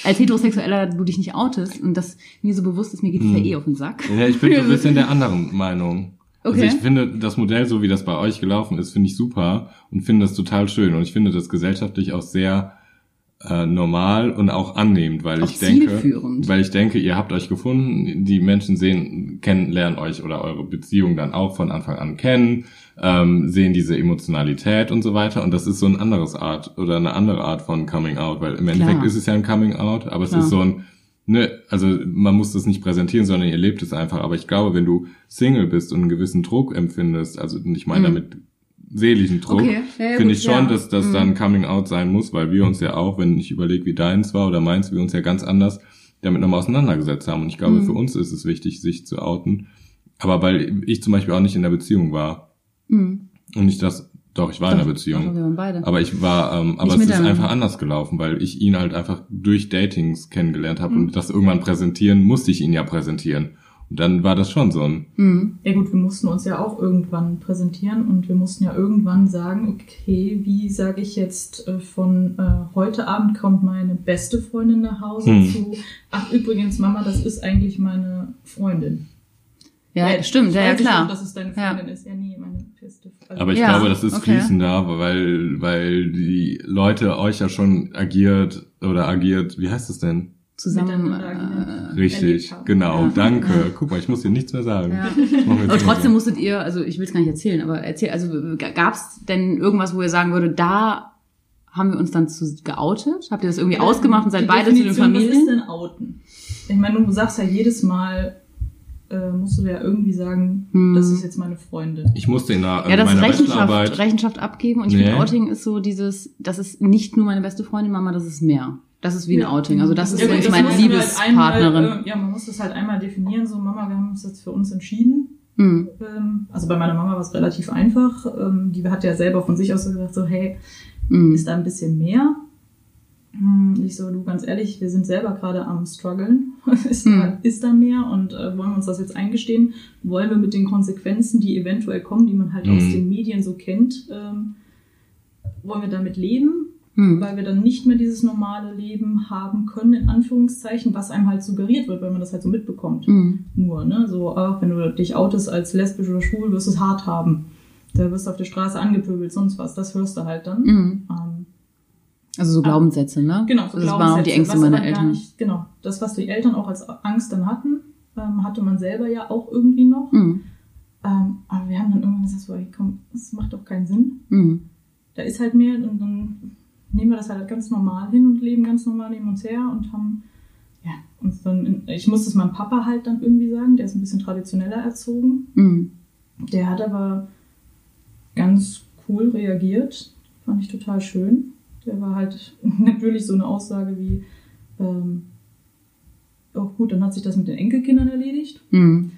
als Heterosexueller du dich nicht outest und das mir so bewusst ist, mir geht es ja Hm. eh auf den Sack. Ja, ich bin so ein (laughs) bisschen der anderen Meinung. Okay. Also ich finde das Modell, so wie das bei euch gelaufen ist, finde ich super und finde das total schön. Und ich finde das gesellschaftlich auch sehr äh, normal und auch annehmend, weil Auch ich denke, weil ich denke, ihr habt euch gefunden, die Menschen sehen, kennen, lernen euch oder eure Beziehung dann auch von Anfang an kennen, ähm, sehen diese Emotionalität und so weiter. Und das ist so ein anderes Art oder eine andere Art von Coming Out, weil im Endeffekt Klar. ist es ja ein Coming Out, aber es Klar. ist so ein Ne, also man muss das nicht präsentieren, sondern ihr lebt es einfach. Aber ich glaube, wenn du Single bist und einen gewissen Druck empfindest, also ich meine Mhm. damit seelischen Druck, Okay. Ja, ja, finde ich schon, ja. dass das Mhm. dann Coming Out sein muss, weil wir uns ja auch, wenn ich überlege, wie deins war oder meins, wir uns ja ganz anders damit nochmal auseinandergesetzt haben. Und ich glaube, Mhm. für uns ist es wichtig, sich zu outen. Aber weil ich zum Beispiel auch nicht in der Beziehung war Hm. und nicht das, doch, ich war in Doch, der Beziehung. wir waren beide. Aber ich war, ähm, aber Nicht es ist einfach anders gelaufen, weil ich ihn halt einfach durch Datings kennengelernt habe Mhm. und das irgendwann präsentieren musste ich ihn ja präsentieren. Dann war das schon so ein. Mhm. Ja gut, wir mussten uns ja auch irgendwann präsentieren und wir mussten ja irgendwann sagen, okay, wie sage ich jetzt äh, von äh, heute Abend kommt meine beste Freundin nach Hause Hm. zu, ach übrigens Mama, das ist eigentlich meine Freundin. Ja, Äh, stimmt, ich ja, ja weiß nicht, klar. ob das ist deine Ja. Freundin ist. Ja, nee, meine beste Freundin. Aber ich Ja, glaube, das ist okay. fließender, weil, weil die Leute euch ja schon agiert oder agiert, wie heißt es denn? Zusammen. Äh, Richtig, genau, Ja. danke. Guck mal, ich muss dir nichts mehr sagen. Ja. Aber trotzdem so. musstet ihr, also ich will es gar nicht erzählen, aber erzähl, also gab es denn irgendwas, wo ihr sagen würde, da haben wir uns dann zu geoutet? Habt ihr das irgendwie ausgemacht und seid beide zu den Definition, Was ist Familien? denn Outen? Ich meine, du sagst ja jedes Mal, äh, musst du ja irgendwie sagen, Hm. das ist jetzt meine Freundin. Ich musste in, der, Ja, in das ist meiner Rechenschaft, Rechenschaft abgeben und ich Nee. finde Outing ist so dieses, das ist nicht nur meine beste Freundin, Mama, das ist mehr. Das ist wie ein. Outing. Also das ist Ja, das meine halt Liebespartnerin. Äh, ja, man muss das halt einmal definieren, so Mama, wir haben uns jetzt für uns entschieden. Hm. Ähm, also bei meiner Mama war es relativ einfach. Ähm, die hat ja selber von sich aus so gesagt, so hey, Hm. ist da ein bisschen mehr? Hm, Ich so, du ganz ehrlich, wir sind selber gerade am struggeln. (laughs) ist, da, Hm. ist da mehr und äh, wollen wir uns das jetzt eingestehen? Wollen wir mit den Konsequenzen, die eventuell kommen, die man halt Mhm. aus den Medien so kennt, ähm, wollen wir damit leben? Hm. weil wir dann nicht mehr dieses normale Leben haben können, in Anführungszeichen, was einem halt suggeriert wird, weil man das halt so mitbekommt. Hm. Nur, ne? So, auch wenn du dich outest als lesbisch oder schwul, wirst du es hart haben. Da wirst du auf der Straße angepöbelt, sonst was. Das hörst du halt dann. Hm. Ähm, Also so Glaubenssätze, ne? genau, so Das waren auch die Ängste meiner Eltern. Nicht, genau. Das, was die Eltern auch als Angst dann hatten, ähm, hatte man selber ja auch irgendwie noch. Hm. Ähm, aber wir haben dann irgendwann gesagt, so, komm, das macht doch keinen Sinn. Hm. da ist halt mehr und dann nehmen wir das halt ganz normal hin und leben ganz normal neben uns her und haben, ja, uns dann, in, ich muss das meinem Papa halt dann irgendwie sagen, der ist ein bisschen traditioneller erzogen. Hm. Der hat aber ganz cool reagiert, fand ich total schön. Der war halt (laughs) natürlich so eine Aussage wie, ähm, oh gut, dann hat sich das mit den Enkelkindern erledigt. Hm.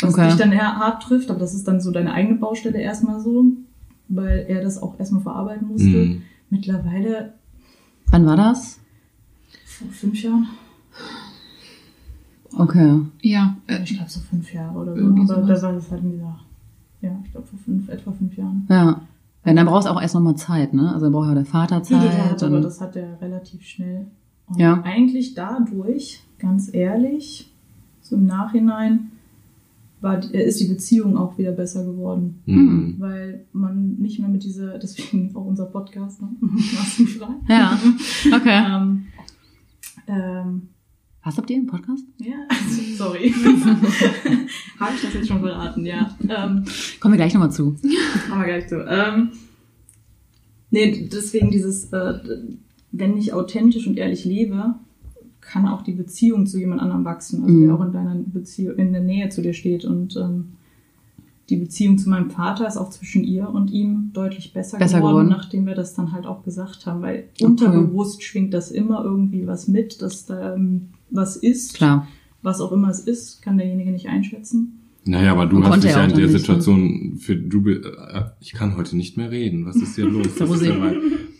Was Okay. dich dann eher hart trifft, aber das ist dann so deine eigene Baustelle erstmal so, weil er das auch erstmal verarbeiten musste. Mhm. Mittlerweile Wann war das? vor fünf Jahren, Okay. Ja, äh, ich glaube so fünf Jahre oder so, aber sowas. da war das halt in dieser, ja, ich glaube vor fünf, etwa fünf Jahren. Ja. Ja, dann brauchst du auch erst nochmal Zeit, ne? Also braucht ja der Vater Ja, Zeit. aber das hat er relativ schnell. Und Ja. eigentlich dadurch, ganz ehrlich, so im Nachhinein, war, die- ist die Beziehung auch wieder besser geworden. Mhm. Weil man nicht mehr mit dieser, (laughs) deswegen auch unser Podcast, ne? (laughs) Ja. Okay. (laughs) ähm, ähm, Was habt ihr im Podcast? ja, sorry. Habe ich das jetzt schon verraten, ja. Ähm, Kommen wir gleich nochmal zu. Kommen wir gleich zu. Ähm, nee, deswegen dieses, äh, wenn ich authentisch und ehrlich lebe, kann auch die Beziehung zu jemand anderem wachsen. Also Mhm. der auch in deiner Beziehung, in der Nähe zu dir steht. Und ähm, die Beziehung zu meinem Vater ist auch zwischen ihr und ihm deutlich besser, Besser geworden, geworden. nachdem wir das dann halt auch gesagt haben. Weil Okay. unterbewusst schwingt das immer irgendwie was mit, dass da ähm, was ist. Klar. Was auch immer es ist, kann derjenige nicht einschätzen. Naja, aber du Man hast dich ja in der? Situation für du äh, ich kann heute nicht mehr reden. Was ist hier (laughs) los? Der Was ist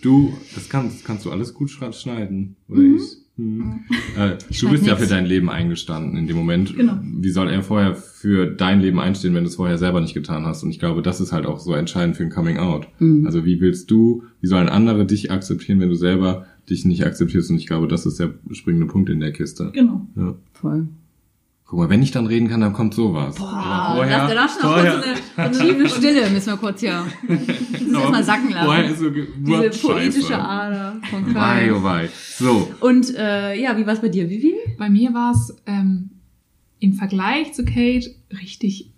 du, das kannst, das kannst du alles gut schneiden, oder Mhm. ich? Hm. Äh, du bist ja für dein Leben eingestanden in dem Moment. Genau. Wie soll er vorher für dein Leben einstehen, wenn du es vorher selber nicht getan hast? Und ich glaube, das ist halt auch so entscheidend für ein Coming Out. Mhm. Also wie willst du, wie sollen andere dich akzeptieren, wenn du selber dich nicht akzeptierst? Und ich glaube, das ist der springende Punkt in der Kiste. Genau. Ja. Voll. Guck mal, wenn ich dann reden kann, dann kommt sowas. Boah, Aber lass dir das noch vorher- kurz so eine, liebe Stille, müssen wir kurz hier. (laughs) Das erstmal sacken Vorher lassen. ist so Diese poetische Ader von Köln. oh wei. So. Und äh, ja, wie war es bei dir, Vivi? bei mir war es ähm, im Vergleich zu Kate richtig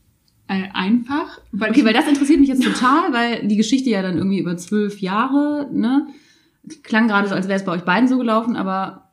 äh, einfach. Weil Okay, weil das interessiert mich jetzt total, weil die Geschichte ja dann irgendwie über zwölf Jahre, ne? Klang gerade so, als wäre es bei euch beiden so gelaufen, aber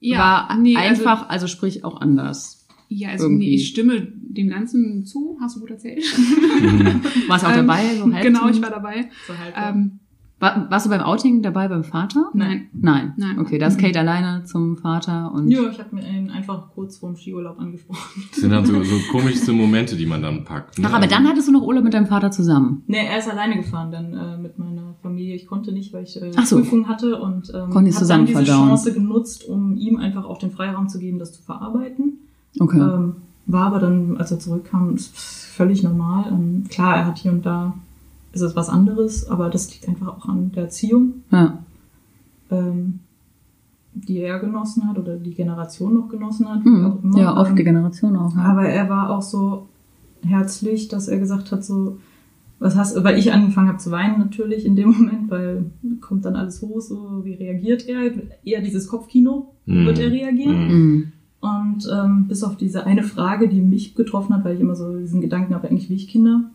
ja, war nee, also- einfach, also, sprich auch anders. Ja, also irgendwie. nee, ich stimme dem Ganzen zu. Hast du gut erzählt? Mhm. Warst du auch (laughs) Ähm, dabei? So halb genau, ich war dabei. So halt, Ähm, War, warst du beim Outing dabei beim Vater? nein. Nein. Nein. Okay, da ist Kate alleine zum Vater und. Ja, ich habe mir ihn einfach kurz vorm Skiurlaub angesprochen. Das sind dann so, so komischste Momente, die man dann packt. Ne? Ach, aber dann hattest du noch Urlaub mit deinem Vater zusammen. Nee, er ist alleine gefahren dann äh, mit meiner Familie. Ich konnte nicht, weil ich äh, so. Prüfung hatte und ähm, Konnte nicht hab zusammen dann diese verdauen. Chance genutzt, um ihm einfach auch den Freiraum zu geben, das zu verarbeiten. Okay. Ähm, war aber dann, als er zurückkam, ist völlig normal. Ähm, klar, er hat hier und da, ist es was anderes, aber das liegt einfach auch an der Erziehung, Ja. ähm, die er genossen hat oder die Generation noch genossen hat. wie auch Hm. immer. Ja, oft die Ähm, Generation auch. ne? aber er war auch so herzlich, dass er gesagt hat, so, was hast weil ich angefangen habe zu weinen natürlich in dem (laughs) Moment, weil kommt dann alles hoch, so, wie reagiert er? Eher dieses Kopfkino, Mhm. wird er reagieren? Mhm. Mhm. Und ähm, bis auf diese eine Frage, die mich getroffen hat, weil ich immer so diesen Gedanken habe, eigentlich wie ich Kinder,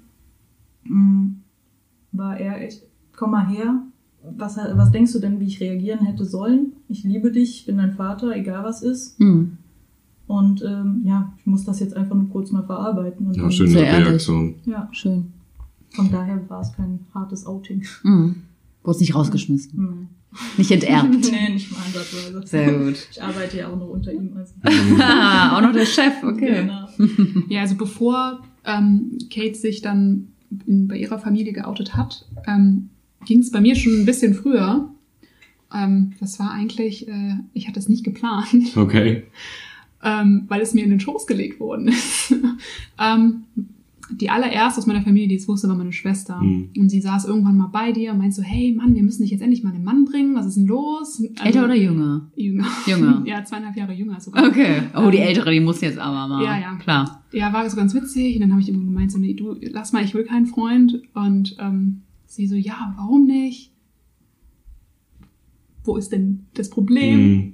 mh, war er echt, komm mal her, was, was denkst du denn, wie ich reagieren hätte sollen? Ich liebe dich, ich bin dein Vater, egal was ist. Mhm. Und ähm, ja, ich muss das jetzt einfach nur kurz mal verarbeiten. Und Ja, schöne. Reaktion. Ja, Schön. von daher war es kein hartes Outing. Mhm. Wurde nicht rausgeschmissen. Hm. Nicht enterbt. (laughs) nee, nicht mal ansatzweise. Sehr gut. Ich arbeite ja auch noch unter ihm. Also. (laughs) Ah, auch noch der Chef, okay. Genau. (laughs) Ja, also bevor ähm, Kate sich dann in, bei ihrer Familie geoutet hat, ähm, ging es bei mir schon ein bisschen früher. Ähm, das war eigentlich, äh, ich hatte es nicht geplant, Okay. ähm, weil es mir in den Schoß gelegt worden ist. ähm, die allererste aus meiner Familie, die es wusste, war meine Schwester. Mhm. Und sie saß irgendwann mal bei dir und meinte so, hey Mann, wir müssen dich jetzt endlich mal einen Mann bringen. Was ist denn los? Also, Älter oder jünger? Jünger. Jünger. (laughs) ja, zweieinhalb Jahre jünger sogar. Okay. Oh, die Ältere, die muss jetzt aber mal. Ja, ja. Klar. Ja, war so ganz witzig. Und dann habe ich immer gemeint, so, nee, du, lass mal, ich will keinen Freund. Und ähm, sie so, ja, warum nicht? Wo ist denn das Problem? Mhm.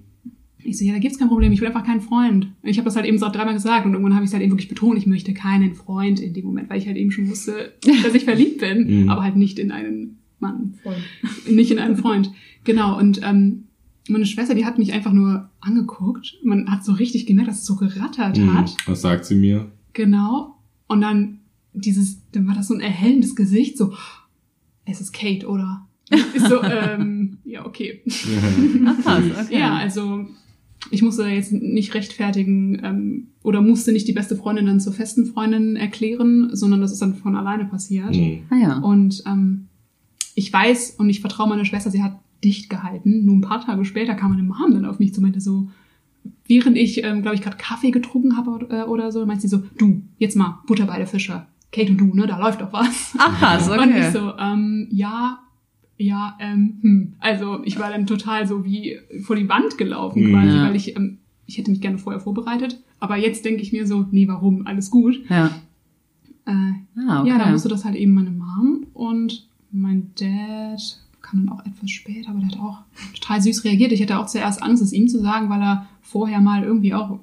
Ich so, ja, da gibt's kein Problem, ich will einfach keinen Freund. Und ich habe das halt eben so dreimal gesagt und irgendwann habe ich es halt eben wirklich betont, ich möchte keinen Freund in dem Moment, weil ich halt eben schon wusste, (laughs) dass ich verliebt bin, Mhm. aber halt nicht in einen Mann, Freund. (laughs) nicht in einen Freund. Genau, und ähm, meine Schwester, die hat mich einfach nur angeguckt. Man hat so richtig gemerkt, dass es so gerattert Mhm. hat. Was sagt sie mir? Genau. Und dann dieses, dann war das so ein erhellendes Gesicht, so, es ist Kate, oder? (laughs) Ist so, ähm, ja, okay. Ach, krass, okay. Ja, also ich musste jetzt nicht rechtfertigen ähm, oder musste nicht die beste Freundin dann zur festen Freundin erklären, sondern das ist dann von alleine passiert. Mhm. Ah ja. Und ähm, ich weiß und ich vertraue meiner Schwester, sie hat dicht gehalten. Nur ein paar Tage später kam meine Mom dann auf mich zu meinte so, während ich, ähm, glaube ich, gerade Kaffee getrunken habe oder, äh, oder so, meint sie so, du, jetzt mal Butter bei der Fische. Kate und du, ne, da läuft doch was. Ach krass, Und ich okay. so, ähm, ja, ja, ähm, hm. Also ich war dann total so wie vor die Wand gelaufen Mhm. quasi, Ja. weil ich, ähm, ich hätte mich gerne vorher vorbereitet. Aber jetzt denke ich mir so, nee, warum? Alles gut. Ja. Äh, Ah, okay. Ja, dann wusste das halt eben meine Mom und mein Dad kam dann auch etwas später, aber der hat auch total süß reagiert. Ich hatte auch zuerst Angst, es ihm zu sagen, weil er vorher mal irgendwie auch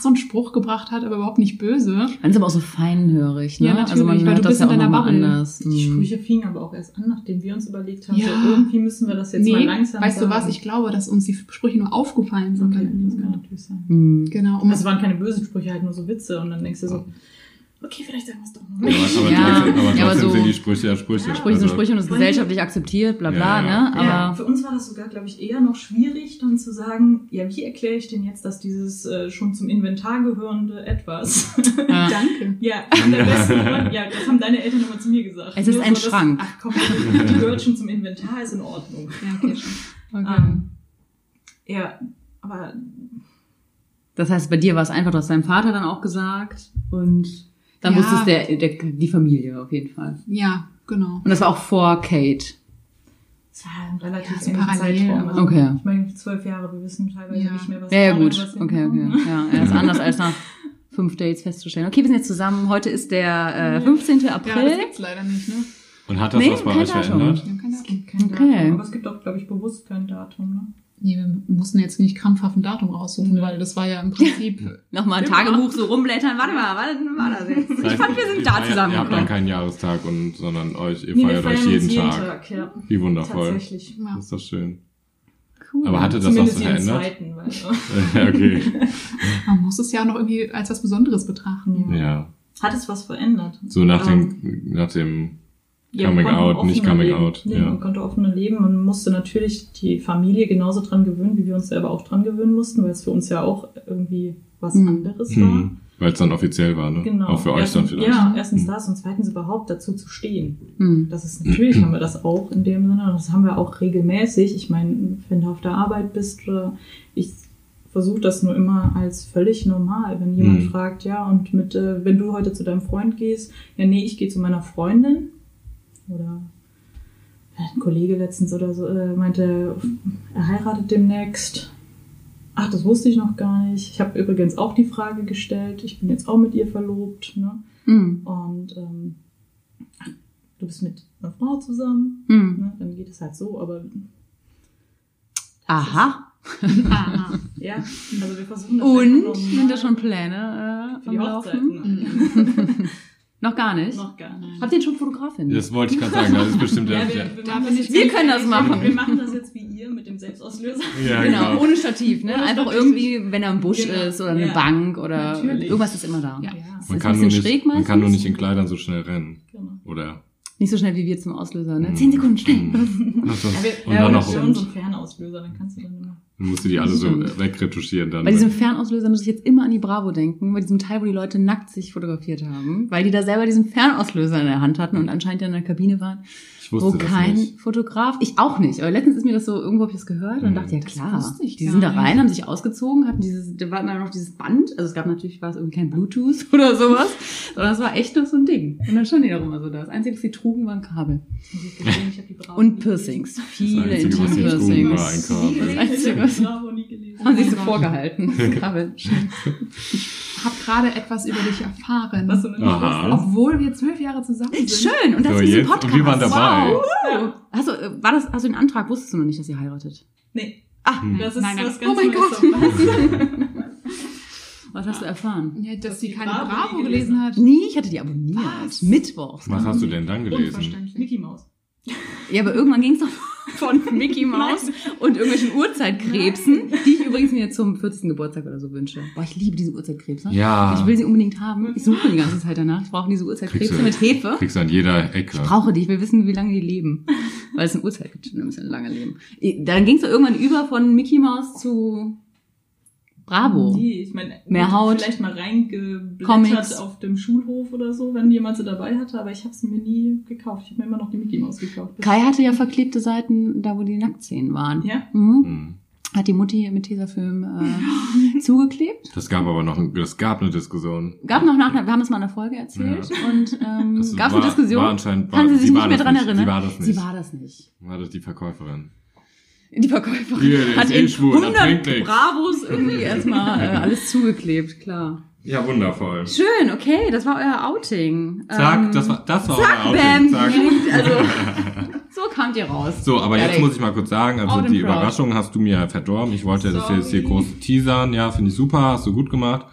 so einen Spruch gebracht hat, aber überhaupt nicht böse. Man ist aber auch so feinhörig, ne? Ja, natürlich, also man weil hört du das bist ja in auch deiner anders. Die Mhm. Sprüche fingen aber auch erst an, nachdem wir uns überlegt haben, Ja. so irgendwie müssen wir das jetzt mal nee, langsam weißt du sagen. was? Ich glaube, dass uns die Sprüche nur aufgefallen sind. Okay, das kann Moment. natürlich sein. Mhm. Genau. Um, Es waren keine bösen Sprüche, halt nur so Witze und dann denkst du so, okay, vielleicht sagen wir es doch noch. aber Ja. trotzdem, aber Ja, aber trotzdem so- sind die Sprüche ja Sprüche. Sprüche sind Also, Sprüche und das ist gesellschaftlich akzeptiert, bla bla, Ja, ja. ne? Ja, Aber für uns war das sogar, glaube ich, eher noch schwierig, dann zu sagen, ja, wie erkläre ich denn jetzt, dass dieses äh, schon zum Inventar gehörende etwas, (laughs) ja. Danke. ja, der besten Freund, ja, das haben deine Eltern immer zu mir gesagt. Es ist Nur ein so, dass- Schrank. Ach komm, die gehört schon zum Inventar, ist in Ordnung. Ja, okay, schon. (laughs) Okay. Ähm, ja, aber Das heißt, bei dir war es einfach, du hast deinem Vater dann auch gesagt und dann Ja. wusste es der, der, die Familie auf jeden Fall. Ja, genau. Und das war auch vor Kate. es war ein relativ Ja, parallel, Zeitraum. Also, Okay. Ich meine, zwölf Jahre, wir wissen teilweise Ja. nicht mehr, was Ja, ja, gut. was Okay, okay. Ja, ja, ist anders als nach fünf Dates festzustellen. Okay, wir sind jetzt zusammen. Heute ist der äh, 15. Ja, April. das gibt's leider nicht, ne? Und hat das Nee, was bei kein euch Datum. verändert? Wir haben kein Es Datum. gibt kein Okay. Datum, aber es gibt auch, glaube ich, bewusst kein Datum. Ne? Nee, wir mussten jetzt nicht krampfhaft ein Datum raussuchen, weil das war ja im Prinzip. (laughs) Nochmal ein. Tagebuch so rumblättern. Warte mal, warte, war das jetzt? Das Ich fand, wir sind da feiert- Ihr habt dann keinen Jahrestag, und, sondern euch, ihr Nee, feiert euch jeden, jeden Tag. Tag. ja. Wie wundervoll. Tatsächlich. Ja. Das ist doch schön. Cool. Aber hatte das was Zumindest jeden verändert? zweiten. (laughs) Ja, okay. (laughs) Man muss es ja auch noch irgendwie als was Besonderes betrachten. Ja. hat es was verändert? So nach Ähm, dem, nach dem Ja, Coming out, nicht coming leben. out, Nee, ja. Man konnte offener leben. Man musste natürlich die Familie genauso dran gewöhnen, wie wir uns selber auch dran gewöhnen mussten, weil es für uns ja auch irgendwie was Hm. anderes war. Hm, weil es dann offiziell war, ne? Genau. Auch für euch dann Erstens- vielleicht. Ja, erstens Hm. das und zweitens überhaupt dazu zu stehen. Hm. Das ist natürlich haben wir das auch in dem Sinne. und Das haben wir auch regelmäßig. Ich meine, wenn du auf der Arbeit bist oder ich versuche das nur immer als völlig normal, wenn jemand Mhm. fragt, ja, und mit, äh, wenn du heute zu deinem Freund gehst, ja, nee, ich gehe zu meiner Freundin. Oder ein Kollege letztens oder so äh, meinte, er heiratet demnächst. Ach, das wusste ich noch gar nicht. Ich habe übrigens auch die Frage gestellt. Ich bin jetzt auch mit ihr verlobt. Ne? Mhm. Und ähm, du bist mit einer Frau zusammen. Mhm. Ne? Dann geht es halt so, aber Aha. (laughs) Aha. ja, also wir versuchen das Und sind da schon Pläne äh, für am die Laufen? Hochzeiten. (laughs) Noch gar nicht. Noch gar nicht. Habt ihr schon Fotografin? Das wollte ich gerade sagen. Das ist bestimmt Ja, (laughs) der. wir, Ja, wir, das wir können das machen. Wir machen das jetzt wie ihr mit dem Selbstauslöser. ja, Genau, genau. ohne Stativ, ne? Ohne Einfach Stativ. irgendwie, wenn er im Busch Genau. ist oder eine Ja. Bank oder Natürlich. irgendwas ist immer da. Ja. Man ist kann, ein nur bisschen nicht, man kann nur nicht in Kleidern so schnell rennen. genau. Oder. Nicht so schnell wie wir zum Auslöser, ne? Mhm. Zehn Sekunden, schnell. Mhm. Und, sonst, Ja, und ja, dann noch. für unseren Fernauslöser, dann kannst du dann immer. musst du die alle so Stimmt. wegretuschieren. Dann. Bei diesem Fernauslöser muss ich jetzt immer an die Bravo denken, bei diesem Teil, wo die Leute nackt sich fotografiert haben, weil die da selber diesen Fernauslöser in der Hand hatten und anscheinend in der Kabine waren, ich wusste wo das kein nicht. Fotograf, ich auch nicht, aber letztens ist mir das so, irgendwo habe ich das gehört und Mhm. dachte, ja klar, wusste ich die sind da rein, haben sich ausgezogen, hatten dieses, da war immer noch dieses Band, also es gab natürlich, war es irgendwie kein Bluetooth (laughs) oder sowas, sondern es war echt noch so ein Ding. Und dann standen die doch immer so da. Das Einzige, was sie trugen, war ein Kabel. Und Piercings. Viele. Kabel. Nie Das Einzige, was-. Haben sie so Gott. vorgehalten. (laughs) Kabel. Ich habe gerade etwas über dich erfahren. Was du. Obwohl wir zwölf Jahre zusammen sind. Schön. Und das So, ist ein Podcast. und wir waren dabei. Wow. Hast du, äh, war das, hast du den Antrag, wusstest du noch nicht, dass ihr heiratet? Nee, Ah, Hm. das ist Nein, nein. was Oh ganz mein Neues. (laughs) was hast du erfahren? Ja, dass Dass sie keine Bravo Bravo nie gelesen hat. Nie, ich hatte die abonniert. Was? Mittwochs. Was hast du denn dann gelesen? Mickey Mouse. Ja, aber irgendwann ging es doch (laughs) von Mickey (laughs) Mouse und irgendwelchen Urzeitkrebsen, die ich übrigens mir zum 40. Geburtstag oder so wünsche. Boah, ich liebe diese Urzeitkrebse. Ja. Ich will sie unbedingt haben. Ich suche die ganze Zeit danach. Ich brauche diese du- mit Hefe. Kriegst du an jeder Ecke. Ich brauche die, ich will wissen, wie lange die leben. Weil es eine Uhrzeit gibt, die müssen lange leben. Dann ging es irgendwann über von Mickey Mouse zu Bravo. Nee, ich meine, Mehr Haut. vielleicht mal reingeblättert Comics. auf dem Schulhof oder so, wenn jemand sie dabei hatte, aber ich habe sie mir nie gekauft. Ich habe mir immer noch die Mickey Mouse gekauft. Kai hatte ja verklebte Seiten, da wo die Nacktszenen waren. Ja? Mhm. Hm. Hat die Mutti mit Tesafilm äh, (laughs) zugeklebt. Das gab aber noch, es gab eine Diskussion. Gab noch nach, wir haben es mal in der Folge erzählt und ähm, Das gab war- eine Diskussion. War anscheinend, war, Kann sie sich sie nicht mehr das dran nicht. erinnern? Sie war das nicht. Sie war das nicht. War das die Verkäuferin? Die Verkäuferin Ja, hat eh in schwul, das 100 bringt nix. Bravos (laughs) irgendwie erstmal äh, alles zugeklebt, klar. Ja, wundervoll. Schön, okay, das war euer Outing. Zack, Ähm, das war, das war zack, euer bam, Outing. Zack. (laughs) Also, (laughs) so kamt ihr raus. So, aber jetzt Fertig. muss ich mal kurz sagen, also Out die. Überraschung hast du mir verdorben. Ich wollte das Sorry. jetzt hier groß teasern. Ja, finde ich super, hast du gut gemacht.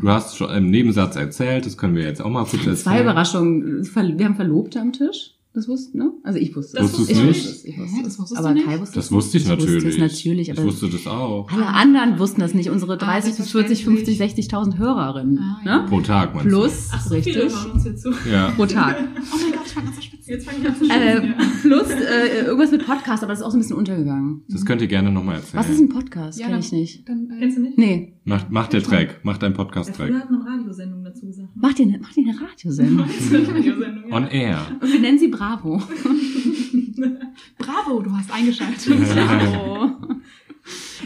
Du hast schon im Nebensatz erzählt, das können wir jetzt auch mal kurz erzählen. Zwei Überraschungen. Wir haben Verlobte am Tisch. Das wussten, ne? Also ich wusste Das es. Wusstest ich du wusste nicht? Ich wusste das es. wusstest aber du nicht? Kai wusste Das es wusste ich nicht. natürlich. Ich wusste es natürlich, ich aber wusste das auch. alle anderen wussten das nicht. Unsere 30 bis 40, 50, selbstverständlich. 60.000 Hörerinnen. Ah, ja. ne? Pro Tag, meinst Plus, Ach, so richtig, viele hören uns jetzt zu. Ja. pro Tag. (laughs) Oh mein Gott, ich zu spitzen. Jetzt fange ich an zu Äh, schwitzen, ja. plus äh, irgendwas mit Podcast, aber das ist auch so ein bisschen untergegangen. Das könnt ihr gerne nochmal erzählen. Was ist ein Podcast? Ja, Kenn dann- ich nicht. Dann, äh, Kennst du nicht? Nee. Macht, macht der Track, macht dein Ja, Podcast-Track. früher hat man Radiosendungen dazu gesagt. Mach dir, mach dir eine Radiosendung. (laughs) Radiosendung, ja. On air. Und wir nennen sie Bravo. (laughs) Bravo, du hast eingeschaltet. Bravo.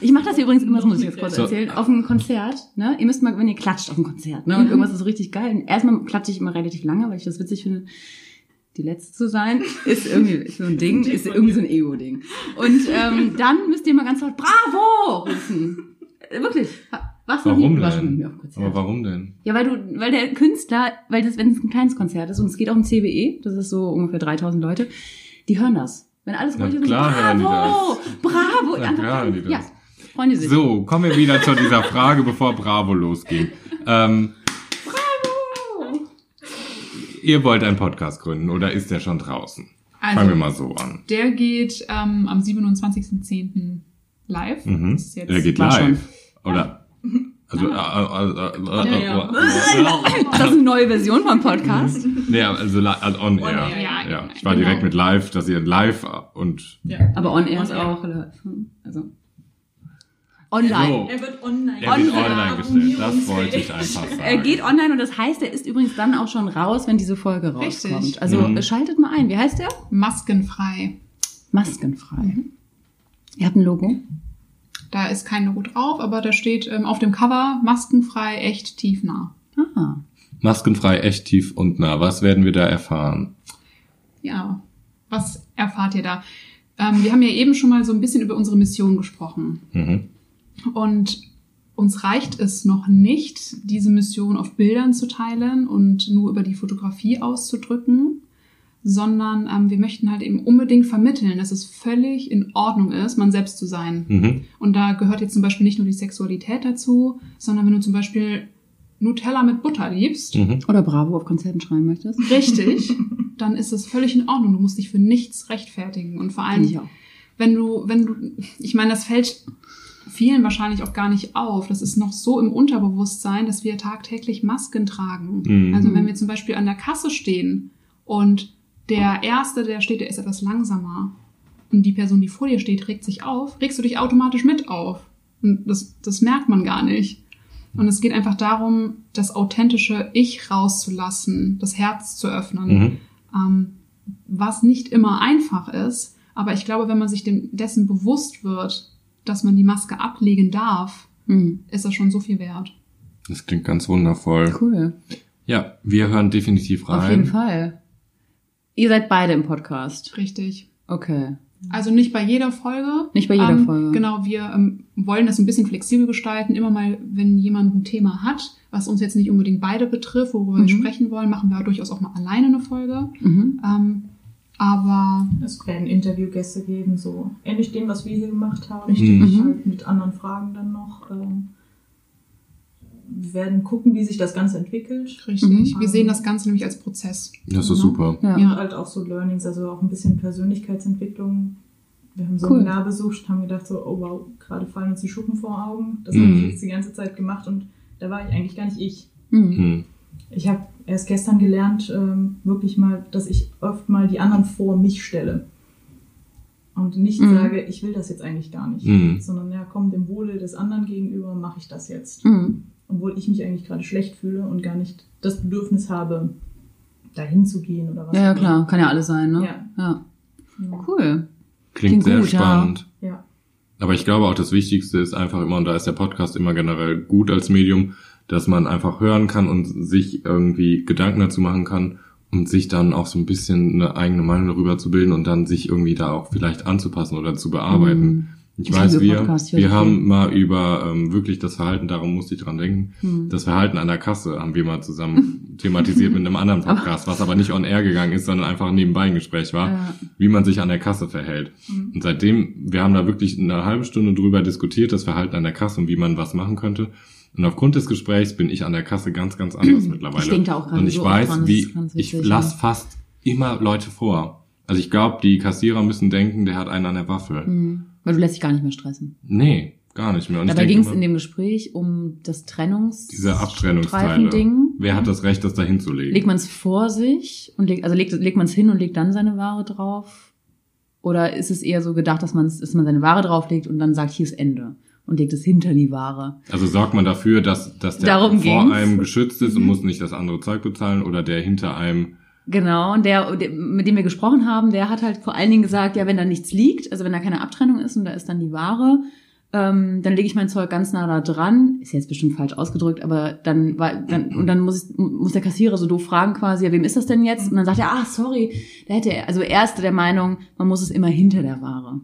Ich mache das hier übrigens immer, das muss ich jetzt kurz So. erzählen, auf einem Konzert, ne? Ihr müsst mal, wenn ihr klatscht auf einem Konzert, ne? Und irgendwas ist so richtig geil. Erstmal klatsche ich immer relativ lange, weil ich das witzig finde. Die letzte zu sein, (laughs) ist irgendwie ist (laughs) so ein Ding, ist irgendwie so ein Ego-Ding. Und ähm, (laughs) dann müsst ihr mal ganz laut Bravo rufen. Äh, Wirklich. Was Warum denn? Konzert. Aber warum denn? Ja, weil du, weil der Künstler, weil das, wenn es ein kleines Konzert ist und es geht auch um CBE, das ist so ungefähr 3000 Leute, die hören das. Wenn alles ruhig ist, bravo, bravo. Na Einfach- klar hören die das. Ja, freuen die sich. So, kommen wir wieder zu dieser Frage, bevor Bravo losging. Ähm, ihr wollt einen Podcast gründen oder ist der schon draußen? Fangen wir Also, mal so an. der geht ähm, am 27.10. live. Mhm. Das ist jetzt Der geht live. Oder? Also, äh, äh, äh, äh, Ja, äh, Das ist eine neue Version vom Podcast. Nee, also, also on air. air, ja, Ja, genau. ich war direkt mit live, dass ihr live und Ja. Aber on air ist On air. auch live. Also online. So. Er wird online. er wird Online. online gestellt. Das wollte ich (laughs) einfach sagen. Er geht online und das heißt, er ist übrigens dann auch schon raus, wenn diese Folge Richtig. rauskommt. Also Mhm. schaltet mal ein. Wie heißt der? Maskenfrei. Maskenfrei. Ihr habt ein Logo. Da ist kein Logo drauf, aber da steht ähm, auf dem Cover maskenfrei, echt tiefnah. Ah. Maskenfrei, echt tief und nah. Was werden wir da erfahren? Ja, was erfahrt ihr da? Ähm, wir haben ja eben schon mal so ein bisschen über unsere Mission gesprochen. Mhm. Und uns reicht es noch nicht, diese Mission auf Bildern zu teilen und nur über die Fotografie auszudrücken, sondern ähm, wir möchten halt eben unbedingt vermitteln, dass es völlig in Ordnung ist, man selbst zu sein. Mhm. Und da gehört jetzt zum Beispiel nicht nur die Sexualität dazu, sondern wenn du zum Beispiel Nutella mit Butter liebst, Mhm. Oder Bravo auf Konzerten schreiben möchtest. richtig, (laughs) dann ist es völlig in Ordnung. Du musst dich für nichts rechtfertigen. Und vor allem, wenn du, wenn du, ich meine, das fällt vielen wahrscheinlich auch gar nicht auf. Das ist noch so im Unterbewusstsein, dass wir tagtäglich Masken tragen. Mhm. Also wenn wir zum Beispiel an der Kasse stehen und der Erste, der steht, der ist etwas langsamer und die Person, die vor dir steht, regt sich auf, regst du dich automatisch mit auf. Und das, das merkt man gar nicht. Und es geht einfach darum, das authentische Ich rauszulassen, das Herz zu öffnen Mhm. ähm, was nicht immer einfach ist. Aber ich glaube, wenn man sich dem, dessen bewusst wird, dass man die Maske ablegen darf, Hm. ist das schon so viel wert. Das klingt ganz wundervoll. Cool. Ja, wir hören definitiv rein. Auf jeden Fall. Ihr seid beide im Podcast. Richtig. Okay. Also nicht bei jeder Folge. Nicht bei jeder ähm, Folge. Genau, wir ähm, wollen das ein bisschen flexibel gestalten. Immer mal, wenn jemand ein Thema hat, was uns jetzt nicht unbedingt beide betrifft, worüber Mhm. wir sprechen wollen, machen wir durchaus auch mal alleine eine Folge. Mhm. Ähm, aber Es werden Interviewgäste geben, so ähnlich dem, was wir hier gemacht haben. Richtig. Mhm. Halt mit anderen Fragen dann noch. Ähm, wir werden gucken, wie sich das Ganze entwickelt. richtig, Mhm. wir sehen das Ganze nämlich als Prozess. Das ist Genau. super. Ja. Und halt auch so Learnings, also auch ein bisschen Persönlichkeitsentwicklung. Wir haben so Cool. ein Seminar besucht, haben gedacht so, oh wow, gerade fallen uns die Schuppen vor Augen. Das Mhm. habe ich jetzt die ganze Zeit gemacht und da war ich eigentlich gar nicht ich. Mhm. Ich habe erst gestern gelernt, ähm, wirklich mal, dass ich oft mal die anderen vor mich stelle. Und nicht Mhm. sage, ich will das jetzt eigentlich gar nicht. Mhm. Sondern ja, komm, dem Wohle des anderen gegenüber mache ich das jetzt. Mhm. Obwohl ich mich eigentlich gerade schlecht fühle und gar nicht das Bedürfnis habe, dahin zu gehen oder was. Ja, ja, auch klar. Kann ja alles sein, ne? Ja. Ja. immer. Cool. Klingt, Klingt sehr gut, ja. spannend. Ja. Aber ich glaube auch, das Wichtigste ist einfach immer, und da ist der Podcast immer generell gut als Medium, dass man einfach hören kann und sich irgendwie Gedanken dazu machen kann und sich dann auch so ein bisschen eine eigene Meinung darüber zu bilden und dann sich irgendwie da auch vielleicht anzupassen oder zu bearbeiten. Mhm. Ich Ich weiß, wir, höre wir haben mal über ähm, wirklich das Verhalten, darum musste ich dran denken, Mhm. das Verhalten an der Kasse haben wir mal zusammen (laughs) thematisiert mit einem anderen Podcast, was aber nicht on air gegangen ist, sondern einfach nebenbei ein Gespräch war, Ja. wie man sich an der Kasse verhält. Mhm. Und seitdem, wir haben da wirklich eine halbe Stunde drüber diskutiert, das Verhalten an der Kasse und wie man was machen könnte. Und aufgrund des Gesprächs bin ich an der Kasse ganz, ganz anders (clears throat) mittlerweile. Ich denke da auch gerade Und ich so weiß, dran, wie, ich lasse ja. fast immer Leute vor. Also ich glaube, die Kassierer müssen denken, der hat einen an der Waffel. Mhm. Weil du lässt dich gar nicht mehr stressen. Nee, gar nicht mehr. Und Dabei ging es in dem Gespräch um das Trennungs diese Abtrennungsteile. Streifending. Wer hat das Recht, das da hinzulegen? Legt man es vor sich und legt, also legt, legt man es hin und legt dann seine Ware drauf? Oder ist es eher so gedacht, dass man, dass man seine Ware drauflegt und dann sagt, hier ist Ende und legt es hinter die Ware? Also sorgt man dafür, dass, dass der Darum vor ging's. einem geschützt ist und Mhm. muss nicht das andere Zeug bezahlen oder der hinter einem Genau, und der, der, mit dem wir gesprochen haben, der hat halt vor allen Dingen gesagt, ja, wenn da nichts liegt, also wenn da keine Abtrennung ist und da ist dann die Ware, ähm, dann lege ich mein Zeug ganz nah da dran. Ist jetzt bestimmt falsch ausgedrückt, aber dann war dann und dann muss ich, muss der Kassierer so doof fragen quasi, ja, wem ist das denn jetzt? Und dann sagt er, ah, sorry, da hätte er, also er ist der Meinung, man muss es immer hinter der Ware.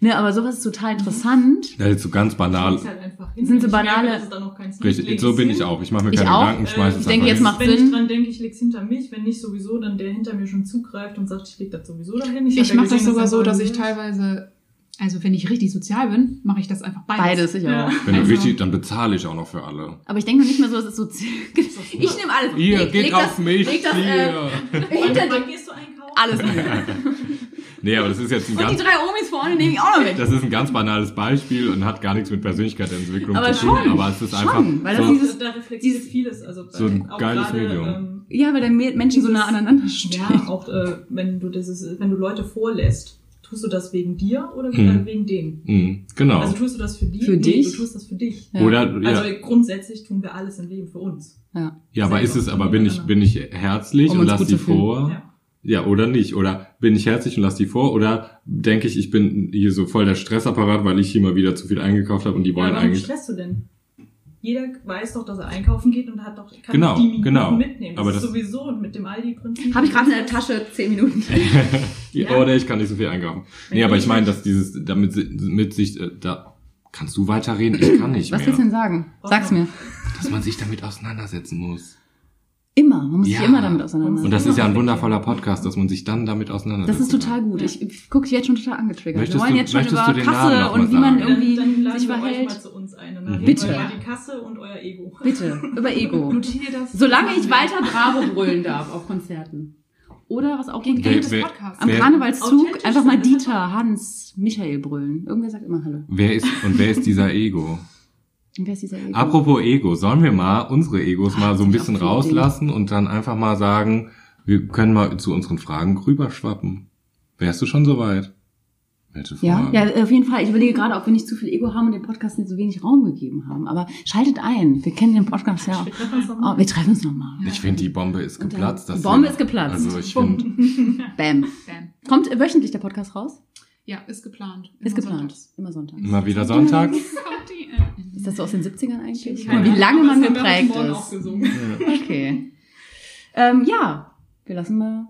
Ne, aber sowas ist total interessant. Ja, jetzt so ganz banal. Halt einfach Sind so Ich merke, banale- dass es da noch kein Richtig, so bin ich auch. Ich mache mir Ich keine auch. Gedanken, schmeiße Äh, es ich denke, jetzt hin. macht Wenn Sinn. ich dran denke, ich leg's hinter mich, wenn nicht sowieso, dann der hinter mir schon zugreift und sagt, ich leg das sowieso dahin. Ich ja mache das sogar so, einfach dass ich teilweise, also wenn ich richtig sozial bin, mache ich das einfach beides. Beides, ich auch. Ja. Wenn du Also- richtig, dann bezahle ich auch noch für alle. Aber ich denke noch nicht mehr so, es ist so. (laughs) Ich nehme alles. Ihr, Leg- geht leg auf das, mich, Leg das, äh, hier. hinter Wann dir. gehst du einkaufen? Alles. (laughs) Nee, aber das ist jetzt ein Und die ganz, drei Omis vorne nehme ich auch noch mit. das ist ein ganz banales Beispiel und hat gar nichts mit Persönlichkeitsentwicklung Aber zu tun. schon, aber es ist schon, einfach weil das so, dieses- da reflektiert dieses- vieles. Also so ein auch geiles gerade, Medium. Ähm, Ja, weil der Me- Menschen so nah Dieses- aneinander stehen. ja, auch äh, wenn du dieses, wenn du Leute vorlässt, tust du das wegen dir oder Mhm. wegen denen? Mhm, genau. Also tust du das für die? Für nee, dich? Du tust das für dich. Ja. Oder, ja, Also grundsätzlich tun wir alles im Leben für uns. Ja. ja, aber ist es, aber bin ich, bin ich herzlich Um und lass die fühlen. vor? Ja. Ja, oder nicht. Oder bin ich herzlich und lass die vor? Oder denke ich, ich bin hier so voll der Stressapparat, weil ich hier mal wieder zu viel eingekauft habe und die Ja, wollen warum eigentlich. stresst du denn? Jeder weiß doch, dass er einkaufen geht und hat doch kann Genau, die Minuten genau. mitnehmen. Das Aber ist das- sowieso mit dem Aldi-Prinzip. Habe ich gerade in der Tasche zehn Minuten. (laughs) Ja. Oder ich kann nicht so viel einkaufen. Nee, aber ich meine, dass dieses, damit mit sich, äh, da, kannst du weiterreden? Ich kann nicht Was willst du mehr. denn sagen? Sag's mir. Dass man sich damit auseinandersetzen muss. Immer. Man muss Ja. sich immer damit auseinandersetzen. Und das ist ja ein wundervoller Podcast, dass man sich dann damit Das auseinandersetzt. ist total gut. Ich, ich gucke dich jetzt schon total angetriggert. Möchtest Wir wollen du- jetzt schon über Kasse und wie man sagen? irgendwie dann, dann sich wir euch mal verhält. zu uns ein. Dann Mhm. reden Bitte. über die Kasse und euer Ego. Bitte, über Ego. (laughs) Notiere das. Solange ich weiter Bravo brüllen darf auf Konzerten. Oder was auch Gegen Ende des wer- Podcasts. am wer- Karnevalszug einfach mal das Dieter, Hans, Michael brüllen. Irgendwer sagt immer Hallo. Wer ist, und wer ist dieser Ego? Wer ist dieser Ego? Apropos Ego, sollen wir mal unsere Egos mal so ein bisschen die Idee. rauslassen und dann einfach mal sagen, wir können mal zu unseren Fragen rüberschwappen. Wärst du schon soweit? Welche Ja, Fragen? ja, auf jeden Fall. Ich überlege gerade, ob wir nicht zu viel Ego haben und dem Podcast nicht so wenig Raum gegeben haben. Aber schaltet ein. Wir kennen den Podcast ja. Oh, wir treffen uns nochmal. Ich finde, die Bombe ist geplatzt. die Bombe ist geplatzt. Also ich finde, (laughs) Bam. Bam. Kommt wöchentlich der Podcast raus? Ja, ist geplant. Ist Immer geplant. sonntags. Immer Sonntag. immer wieder Sonntag. (laughs) Äh, Ist das so aus den 70ern eigentlich? Keine wie lange man geprägt ist. (laughs) Okay. Ähm, ja, wir lassen mal.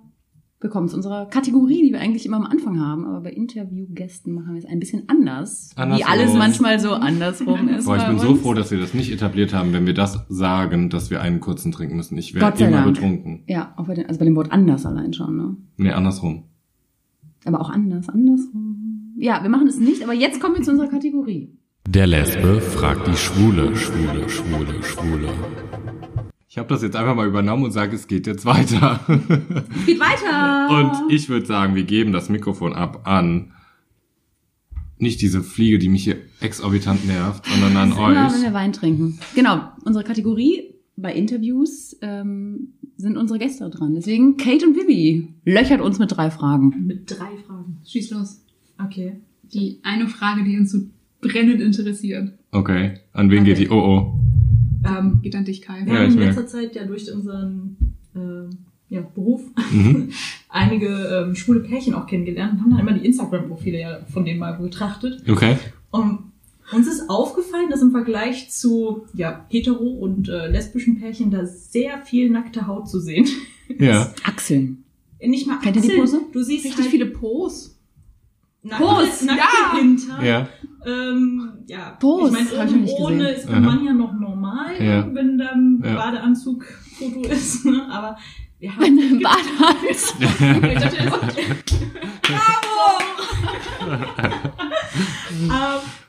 Wir kommen zu unserer Kategorie, die wir eigentlich immer am Anfang haben, aber bei Interviewgästen machen wir es ein bisschen anders. Wie Andersrum. alles manchmal so andersrum ist. Boah, ich bei bin so uns. froh, dass wir das nicht etabliert haben, wenn wir das sagen, dass wir einen kurzen trinken müssen. Ich werde immer Dank. betrunken. Ja, auch bei den, also bei dem Wort anders allein schon, ne? Nee, andersrum. Aber auch anders, andersrum. Ja, wir machen es nicht, aber jetzt kommen wir zu unserer Kategorie. Der Lesbe fragt die Schwule, Schwule, Schwule, Schwule. Ich habe das jetzt einfach mal übernommen und sage, es geht jetzt weiter. Geht weiter! Und ich würde sagen, wir geben das Mikrofon ab an nicht diese Fliege, die mich hier exorbitant nervt, sondern an ist immer, wenn euch. wir Wein trinken. Genau, unsere Kategorie bei Interviews ähm, sind unsere Gäste dran. Deswegen Kate und Vivi löchert uns mit drei Fragen. Mit drei Fragen. Schieß los. Okay. Die eine Frage, die uns so brennend interessiert. Okay, an wen geht die? Oh oh. Ähm, Geht an dich, Kai. wir Ja, haben in letzter Zeit ja durch unseren ähm, ja, Beruf Mhm. (laughs) einige ähm, schwule Pärchen auch kennengelernt und haben dann immer die Instagram-Profile ja von denen mal betrachtet. Okay. Und uns ist aufgefallen, dass im Vergleich zu ja, hetero- und äh, lesbischen Pärchen da sehr viel nackte Haut zu sehen. Ja. Achseln. Nicht mal Kennt ihr die Achseln. Pose? Du siehst Richtig halt viele Pos. Nackte, Pose, nackte ja. Ähm, ja, Pose, ich meine, nicht ohne gesehen. ist beim Aha. Mann ja noch normal, Ja. wenn da ein Ja. Badeanzug-Foto ist. Ne? Aber wir Wenn haben... du im Bad hast. ähm,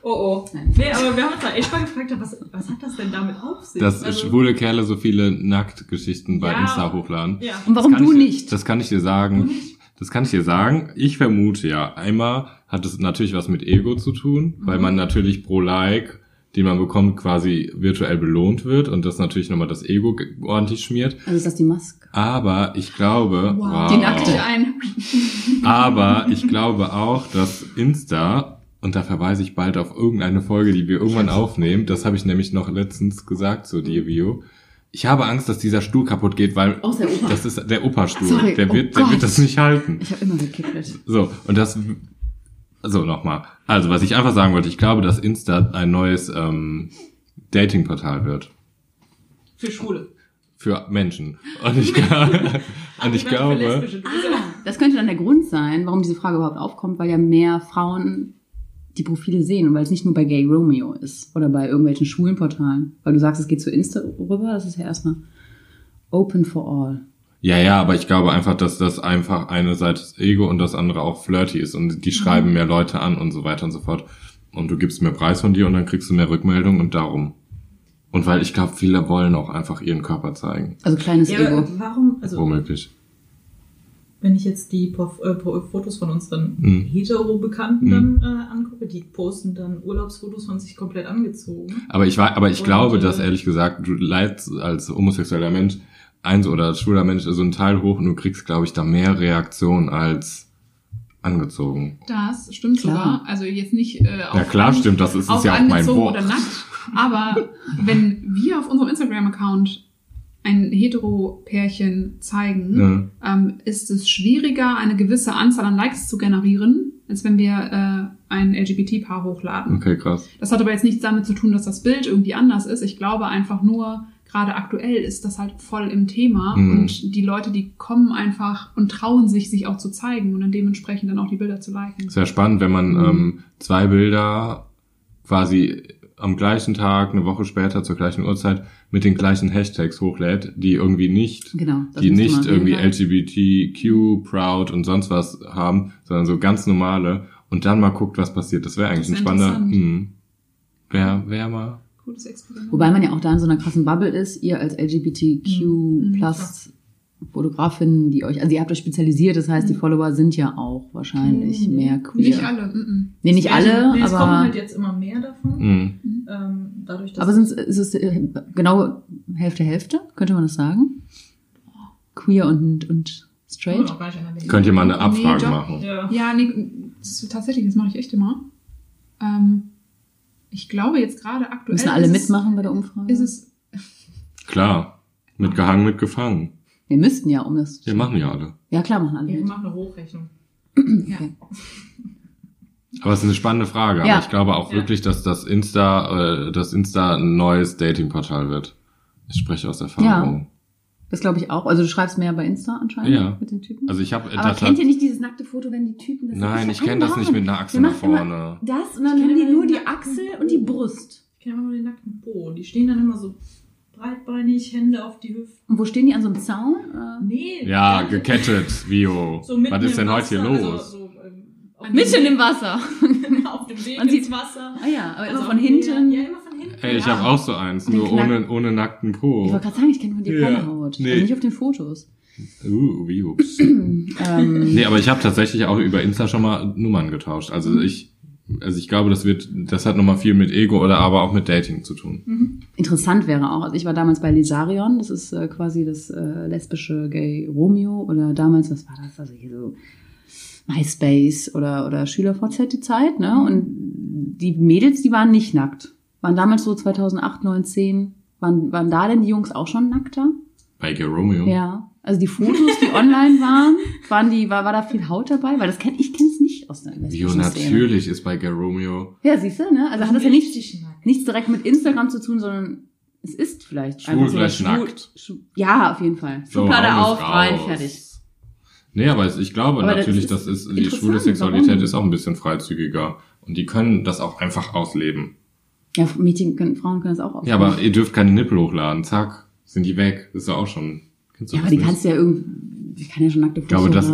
oh oh. Nee, aber wir haben uns da echt mal gefragt, was, was hat das denn damit auf sich? Dass Also, schwule Kerle so viele Nacktgeschichten bei Ja. Insta hochladen. Ja. Und warum du ich, nicht? Das kann ich dir sagen. Das kann ich dir sagen. Ich vermute ja, einmal hat es natürlich was mit Ego zu tun, weil man natürlich pro Like, den man bekommt, quasi virtuell belohnt wird und das natürlich nochmal das Ego ordentlich schmiert. Also ist das die Maske? Aber ich glaube, Wow. Die nackte. Ein. (laughs) aber ich glaube auch, dass Insta, und da verweise ich bald auf irgendeine Folge, die wir irgendwann aufnehmen, das habe ich nämlich noch letztens gesagt zu dir, Vio. Ich habe Angst, dass dieser Stuhl kaputt geht, weil der Oper. das ist der Operstuhl. Sorry, Der oh wird, der Gott. wird das nicht halten. Ich habe immer gekippelt. So, und das, so nochmal. Also, was ich einfach sagen wollte, ich glaube, dass Insta ein neues ähm, Datingportal wird. Für Schwule. Für Menschen. Und ich, (laughs) und ich glaube, ja- Das könnte dann der Grund sein, warum diese Frage überhaupt aufkommt, weil ja mehr Frauen die Profile sehen und weil es nicht nur bei Gay Romeo ist oder bei irgendwelchen schwulen Portalen. Weil du sagst, es geht zu Insta rüber, das ist ja erstmal open for all. ja, ja, aber ich glaube einfach, dass das einfach eine Seite ist Ego und das andere auch flirty ist und Mhm. die schreiben mehr Leute an und so weiter und so fort. Und du gibst mehr Preis von dir und dann kriegst du mehr Rückmeldung und darum. Und weil ich glaube, viele wollen auch einfach ihren Körper zeigen. Also kleines Ja, Ego. warum, also Womöglich. Wenn ich jetzt die äh, Fotos von unseren Mhm. Hetero-Bekannten Mhm. dann äh, angucke, die posten dann Urlaubsfotos von sich komplett angezogen. Aber ich war, aber ich Und, glaube, äh, dass ehrlich gesagt, du leidest als homosexueller Mensch eins oder als schwuler Mensch so einen Teil hoch und du kriegst, glaube ich, da mehr Reaktion als angezogen. Das stimmt Klar. sogar. Also jetzt nicht äh, auf Ja klar, stimmt, das ist, auf ist ja auch mein Wort. oder nackt. Aber wenn wir auf unserem Instagram-Account ein Hetero-Pärchen zeigen, Ja. ähm, ist es schwieriger, eine gewisse Anzahl an Likes zu generieren, als wenn wir äh, ein LGBT-Paar hochladen. Okay, krass. Das hat aber jetzt nichts damit zu tun, dass das Bild irgendwie anders ist. Ich glaube einfach nur, gerade aktuell ist das halt voll im Thema Mhm. und die Leute, die kommen einfach und trauen sich, sich auch zu zeigen und dann dementsprechend dann auch die Bilder zu liken. Sehr spannend, wenn man Mhm. ähm, zwei Bilder quasi am gleichen Tag, eine Woche später zur gleichen Uhrzeit mit den gleichen Hashtags hochlädt, die irgendwie nicht, Genau. die nicht irgendwie LGBTQ, proud und sonst was haben, sondern so ganz normale und dann mal guckt, was passiert. Das wäre eigentlich Das ein ist spannender. Hm. Wer, wer mal. Wobei man ja auch da in so einer krassen Bubble ist, ihr als LGBTQ plus Fotografin, die euch, also ihr habt euch spezialisiert, das heißt, die Follower sind ja auch wahrscheinlich Mhm. mehr queer. Nicht alle. Mm Nee, nicht alle, nee, es kommen aber, halt jetzt immer mehr davon. Hm. Ähm, dadurch, dass aber sind, ist es äh, genau Hälfte, Hälfte? Könnte man das sagen? Queer und, und straight? Könnt ihr mal eine Nee, Abfrage doch. machen? Ja. Ja, nee, das ist tatsächlich, das mache ich echt immer. Ähm, ich glaube jetzt gerade aktuell. Müssen alle mitmachen bei der Umfrage? Ist es, Klar. Mitgehangen, mitgefangen. Wir müssten ja, um das. Wir machen ja alle. Ja, klar, machen alle Wir mit. machen eine Hochrechnung. (clears throat) ja. Aber es ist eine spannende Frage. Ja. Aber ich glaube auch Ja. wirklich, dass das Insta, äh, das Insta ein neues Datingportal wird. Ich spreche aus Erfahrung. Das glaube ich auch. Also du schreibst mehr bei Insta anscheinend Ja. mit den Typen. Also ich habe aber kennt ihr nicht dieses nackte Foto, wenn die Typen das Nein, ich kann kenne das nicht mit einer Achsel Der nach vorne. Das und dann Ich haben die nur die Achsel und die Brust. Ich kenne immer nur den nackten Po. Die stehen dann immer so breitbeinig, Hände auf die Hüften. Und wo stehen die an so einem Zaun? Äh, Nee. Ja, nicht. gekettet, Vio. So mitten Was ist denn heute hier Wasser, los? Also, so, ähm, Mitten im Wasser. Weg- auf dem Weg Man ins sieht- Wasser. Ah ja, aber immer Also von auf- hinten. Ja, immer von hinten. Ey, ich ja. habe auch so eins, Den nur ohne, ohne nackten Ich Po. wollte gerade sagen, ich kenne nur die Ja. Vorderhaut. Nee. Also nicht auf den Fotos. Uh, wie ups. (clears throat) ähm, Nee, aber ich habe tatsächlich auch über Insta schon mal Nummern getauscht. Also ich, also ich glaube, das wird, das hat nochmal viel mit Ego oder aber auch mit Dating zu tun. Interessant wäre auch, also ich war damals bei Lisarion, das ist äh, quasi das äh, lesbische Gay Romeo oder damals, was war das, also hier so MySpace oder, oder SchülerVZ die Zeit, ne? Und die Mädels, die waren nicht nackt. Waren damals so 2008, 9, 10, waren, waren da denn die Jungs auch schon nackter? Bei Gay Romeo. Ja. Also die Fotos, die online waren, waren die, war, war da viel Haut dabei? Weil das kenn, ich kenn's aus der Vio, lesbischen Szene. natürlich ist bei Gay Romeo Ja, siehst du, ne? Also hat das ja nichts, nichts direkt mit Instagram zu tun, sondern es ist vielleicht Schwul so gleich schwul- nackt. schwul- ja, auf jeden Fall. So, Schublade ist auf, rein, fertig. Nee, aber ich glaube Aber das natürlich, ist das ist, die schwule Sexualität warum? ist auch ein bisschen freizügiger. Und die können das auch einfach ausleben. Ja, Mädchen können, Frauen können das auch Ja, aber ihr dürft keine Nippel hochladen. Zack, sind die weg. Das ist ja auch schon. Kennst du Ja, aber das die nicht? kannst du ja irgendwie, ich kann ja schon nackte Fotos glaube, das-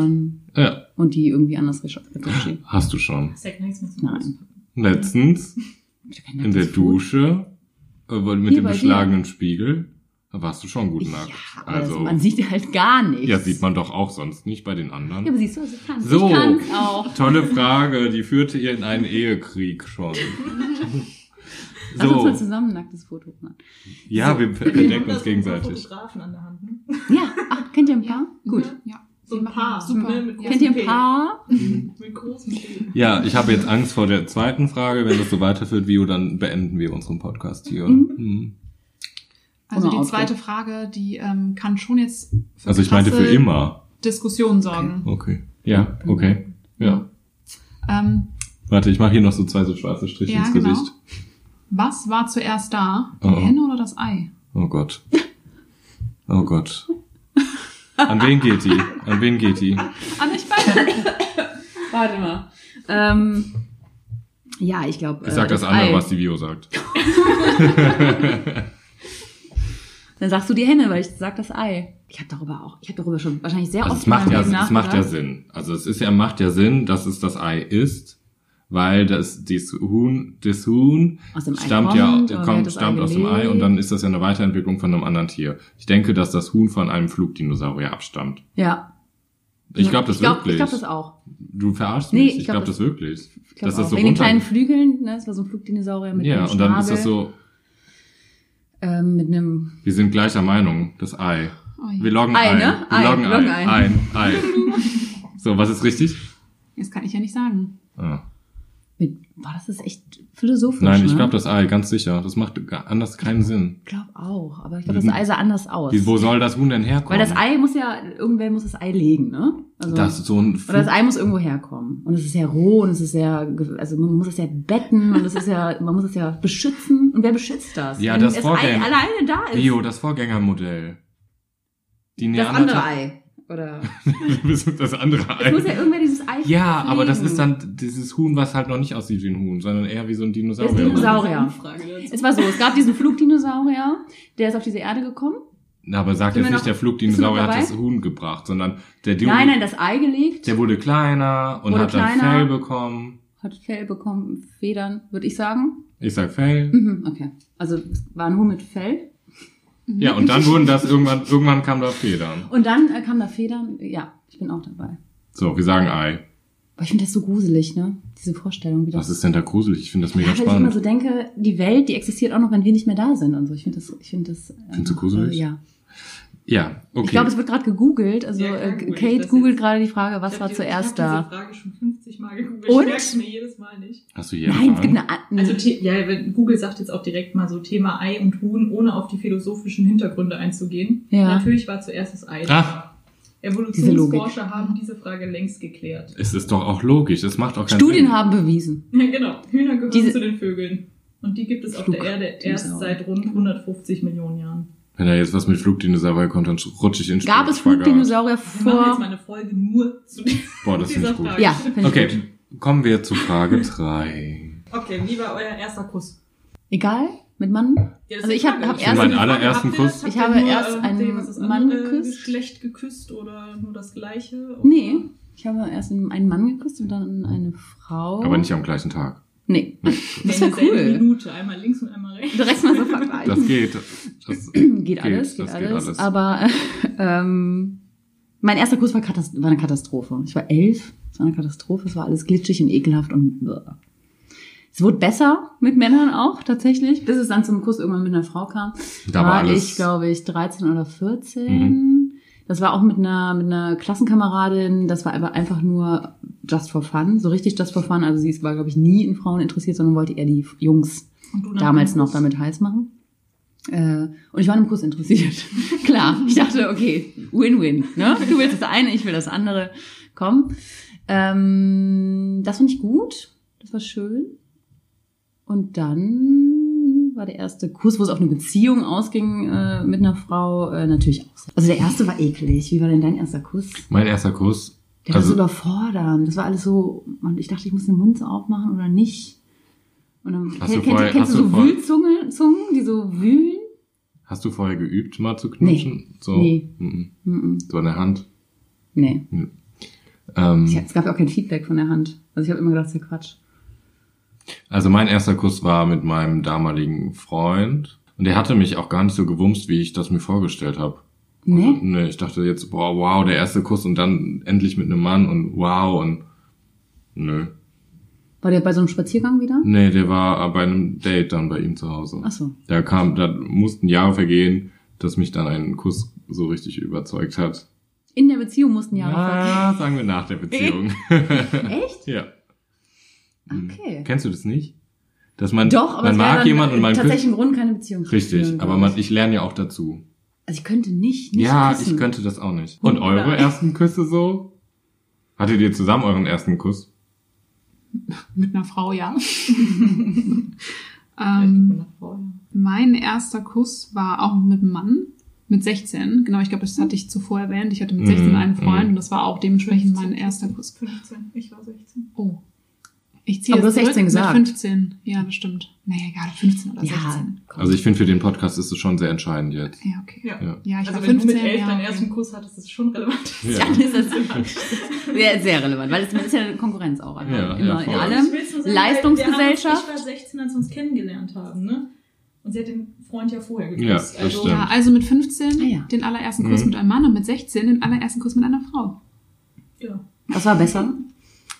Ja, und die irgendwie anders recherchieren. hast du schon. Das hat nichts mit Nein. Letztens (laughs) in der Dusche äh, mit Hier dem beschlagenen Spiegel, da warst du schon gut Ja, nackt. aber also, man sieht halt gar nichts. ja, sieht man doch auch sonst nicht bei den anderen. Ja, aber siehst du, also ich kann's. So. Ich kann's auch. Tolle Frage, die führte ihr in einen Ehekrieg schon. (laughs) Lass uns mal so, zusammen ein nacktes Foto machen. ja, wir Wir verdecken uns so gegenseitig. Fotografen an der Hand. Ne? Ja, ach, kennt ihr ein paar? Gut. Ja. So ein paar. Super. Ne? Mit. Kennt ihr ein paar? (laughs) Mit großen P. Ja, ich habe jetzt Angst vor der zweiten Frage. Wenn das so weiterführt, Vio, dann beenden wir unseren Podcast hier. Mhm. Mhm. Also die zweite Frage, die ähm, kann schon jetzt für Also ich meinte für immer. Diskussionen sorgen. Okay. Ja, okay. Ja. Ähm, Warte, ich mache hier noch so zwei so schwarze Striche Ja, ins genau. Gesicht. was war zuerst da? Die Oh. Henne oder das Ei? Oh Gott. Oh Gott. An wen geht die? An wen geht die? Ah, nicht beide. Warte mal. Ähm, ja, ich glaube. Ich sag das andere, was die Vio sagt. (laughs) Dann sagst du die Henne, weil ich sag das Ei. Ich habe darüber auch, ich habe darüber schon wahrscheinlich sehr Also oft es macht ja, es macht ja. Sinn. Also es ist ja, macht ja Sinn, dass es das Ei ist, weil das, das Huhn, das Huhn Ei stammt ja, kommt, das Ei stammt aus dem Ei und dann ist das ja eine Weiterentwicklung von einem anderen Tier. Ich denke, dass das Huhn von einem Flugdinosaurier abstammt. Ja. Ich glaube das ich glaub, wirklich. Ich glaube das auch. Du verarschst Nee, mich. ich Ich glaub glaube das, wirklich. Ich glaub das auch. so Wegen den kleinen Flügeln, ne, das war so ein Flugdinosaurier mit Ja, und dann ist das so, ähm, mit einem wir sind gleicher Meinung, das Ei. Oh, ja. Wir loggen Ei, ein. ne? Wir Ei, loggen ein. ein. Ein, Ei. So, was ist richtig? Das kann ich ja nicht sagen. Ah. Mit, boah, das ist echt philosophisch. Nein, ich ne? glaube das Ei, ganz sicher. Das macht anders keinen Sinn. Ich glaube auch, aber ich glaube, das Ei sah anders aus. Wie, wo soll das Huhn denn herkommen? Weil das Ei muss ja, irgendwer muss das Ei legen, ne? Also, Das ist so ein oder das Ei muss irgendwo herkommen. Und es ist ja roh und es ist ja, also man muss es ja betten und es ist ja, (laughs) man muss es ja beschützen. Und wer beschützt das? Ja, Wenn das Ei Vorgänger- alleine da ist. Bio, das Vorgängermodell. Die das andere Ei. Oder? (laughs) das andere Es Ei. muss ja irgendwer dieses Ei Ja, aber das pflegen. ist dann dieses Huhn, was halt noch nicht aussieht wie ein Huhn, sondern eher wie so ein Das Dinosaurier. Dinosaurier. Umfrage dazu. Es war so, es gab diesen Flugdinosaurier, der ist auf diese Erde gekommen. Na, aber sagt Sind jetzt nicht, der Flugdinosaurier hat das Huhn gebracht, sondern der Dino, Nein, nein, das Ei gelegt, der wurde kleiner und Wurde hat dann kleiner. Fell bekommen. hat Fell bekommen, Federn, würde ich sagen. Ich sag Fell. Mhm, okay. Also es war ein Huhn mit Fell. Ja, und dann wurden das irgendwann, irgendwann kam da Federn. Und dann äh, kamen da Federn. Ja, ich bin auch dabei. So, wir sagen Ei. Aber ich finde das so gruselig, ne? Diese Vorstellung, wie das. Was ist denn da gruselig? Ich finde das mega ja, weil ich immer spannend. so denke, die Welt, die existiert auch noch, wenn wir nicht mehr da sind und so. Ich finde das, ich finde das. Findest du einfach, gruselig? Äh, ja. Ja, okay. Ich glaube, es wird gerade gegoogelt. Also Ja, äh, google ich Kate googelt gerade die Frage, was Ich war zuerst ich hab da? diese Frage schon 50 Mal gegoogelt. Und? Ich mir jedes Mal nicht. Hast du hier Nein, es gibt eine. Also The- ja, wenn- Google sagt jetzt auch direkt mal so Thema Ei und Huhn, ohne auf die philosophischen Hintergründe einzugehen. Ja. Natürlich war zuerst das Ei. Da. Diese Evolutionsforscher haben diese Frage längst geklärt. Es ist doch auch logisch. Es macht auch keinen Studien Sinn. haben bewiesen. (laughs) Ja, genau. Hühner gehören Diese- zu den Vögeln. Und die gibt es auf Flug- der Erde erst seit rund 150 Millionen Jahren. Wenn da jetzt was mit Flugdinosaurier kommt, dann rutsche ich in Gab es. Flugdinosaurier Wir machen jetzt mal vor? eine Folge nur zu (laughs) Boah, das finde dieser ich gut. Frage. Ja, finde ich Okay, gut. kommen wir zu Frage 3. Okay, wie war euer erster Kuss? Egal, mit Mann. Ja, Also ich hab- die Frage. hab erst- meinen allerersten Kuss? habt Ich habe erst äh, einen Mann andere geküsst. Geschlecht geküsst oder nur das gleiche? Oder? Nee, ich habe erst einen Mann geküsst und dann eine Frau. Aber nicht am gleichen Tag. Nee. Das wäre cool. Minute, einmal links und einmal rechts. Direkt mal so vergleichen. Das geht. Das, (clears throat) geht alles, geht, das alles. Aber (laughs) ähm, mein erster Kurs war, Katast war eine Katastrophe. Ich war elf, es war eine Katastrophe, es war alles glitschig und ekelhaft und bäh. es wurde besser mit Männern auch tatsächlich, bis es dann zum Kurs irgendwann mit einer Frau kam. Da war alles- ich, glaube ich, 13 oder 14. Das war auch mit einer, mit einer Klassenkameradin, das war aber einfach nur just for fun, so richtig just for fun. Also sie war, glaube ich, nie in Frauen interessiert, sondern wollte eher die Jungs damals noch Kuss? damit heiß machen. Äh, und ich war an dem Kurs interessiert. (laughs) Klar, ich dachte, okay, Win-Win. Ne? Du willst das eine, ich will das andere. Komm. Ähm, das fand ich gut. Das war schön. Und dann war der erste Kurs, wo es auf eine Beziehung ausging äh, mit einer Frau, äh, natürlich auch. sehr- Also der erste war eklig. Wie war denn dein erster Kuss? mein erster Kuss. Der war so Also, überfordern. Das war alles so, man, ich dachte, ich muss den Mund so aufmachen oder nicht. Und dann Hast kennt, du vorher- kennst hast du so vorher- Wühlzungen, Zungen, die so wühlen? hast du vorher geübt, mal zu knutschen? So, Nee. mhm. Mhm. so in der Hand. Nee. Ähm, Ich, es gab ja auch kein Feedback von der Hand. Also ich habe immer gedacht, das ist ja Quatsch. Also mein erster Kuss war mit meinem damaligen Freund. Und der hatte mich auch gar nicht so gewumst, wie ich das mir vorgestellt habe. Nee? Also, nee, ich dachte jetzt, boah, wow, der erste Kuss und dann endlich mit einem Mann und wow und nö. War der bei so einem Spaziergang wieder? Nee, der war bei einem Date dann bei ihm zu Hause. Ach so. Da kam, da mussten Jahre vergehen, dass mich dann ein Kuss so richtig überzeugt hat. In der Beziehung mussten Jahre Ja, sagen wir nach der Beziehung. vergehen. (laughs) Echt? ja. Hm. Okay. Kennst du das nicht? Dass man, Doch, aber man mag jemanden und man tatsächlich ein Grund, keine Beziehung Richtig, aber man, ich lerne ja auch dazu. Also ich könnte nicht, nicht ja, küssen. ich könnte das auch nicht. Und eure Nein. ersten Küsse so? Hattet ihr zusammen euren ersten Kuss? Mit einer Frau, ja. (laughs) Ähm, von einer Frau, ja. mein erster Kuss war auch mit einem Mann. Mit 16. Genau, ich glaube, das hatte ich zuvor erwähnt. Ich hatte mit 16 Mhm, einen Freund mhm. und das war auch dementsprechend mein erster Kuss. 15, ich war 16. Oh. Ich ziehe Aber du hast 16 zurück gesagt. mit 15. Ja, das stimmt. Naja, egal, 15 oder Ja, 16. komm. Also ich finde für den Podcast ist es schon sehr entscheidend jetzt. Ja, okay. Ja. Ja. Ja, ich also war wenn 15. du mit 11 ja, deinen okay. ersten Kuss hattest, ist es schon relevant. (laughs) Ja. Dann ist das (laughs) sehr, sehr relevant, weil es ist ja eine Konkurrenz auch. einfach. Ja, Immer ja, in allem. Sagen, Leistungsgesellschaft. haben, ich war 16, als wir uns kennengelernt haben, ne? Und sie hat den Freund ja vorher geküsst. Ja, das also, stimmt. Ja, also mit 15 Ah, ja. den allerersten Kuss Mhm. mit einem Mann und mit 16 den allerersten Kuss mit einer Frau. Ja. Was war besser?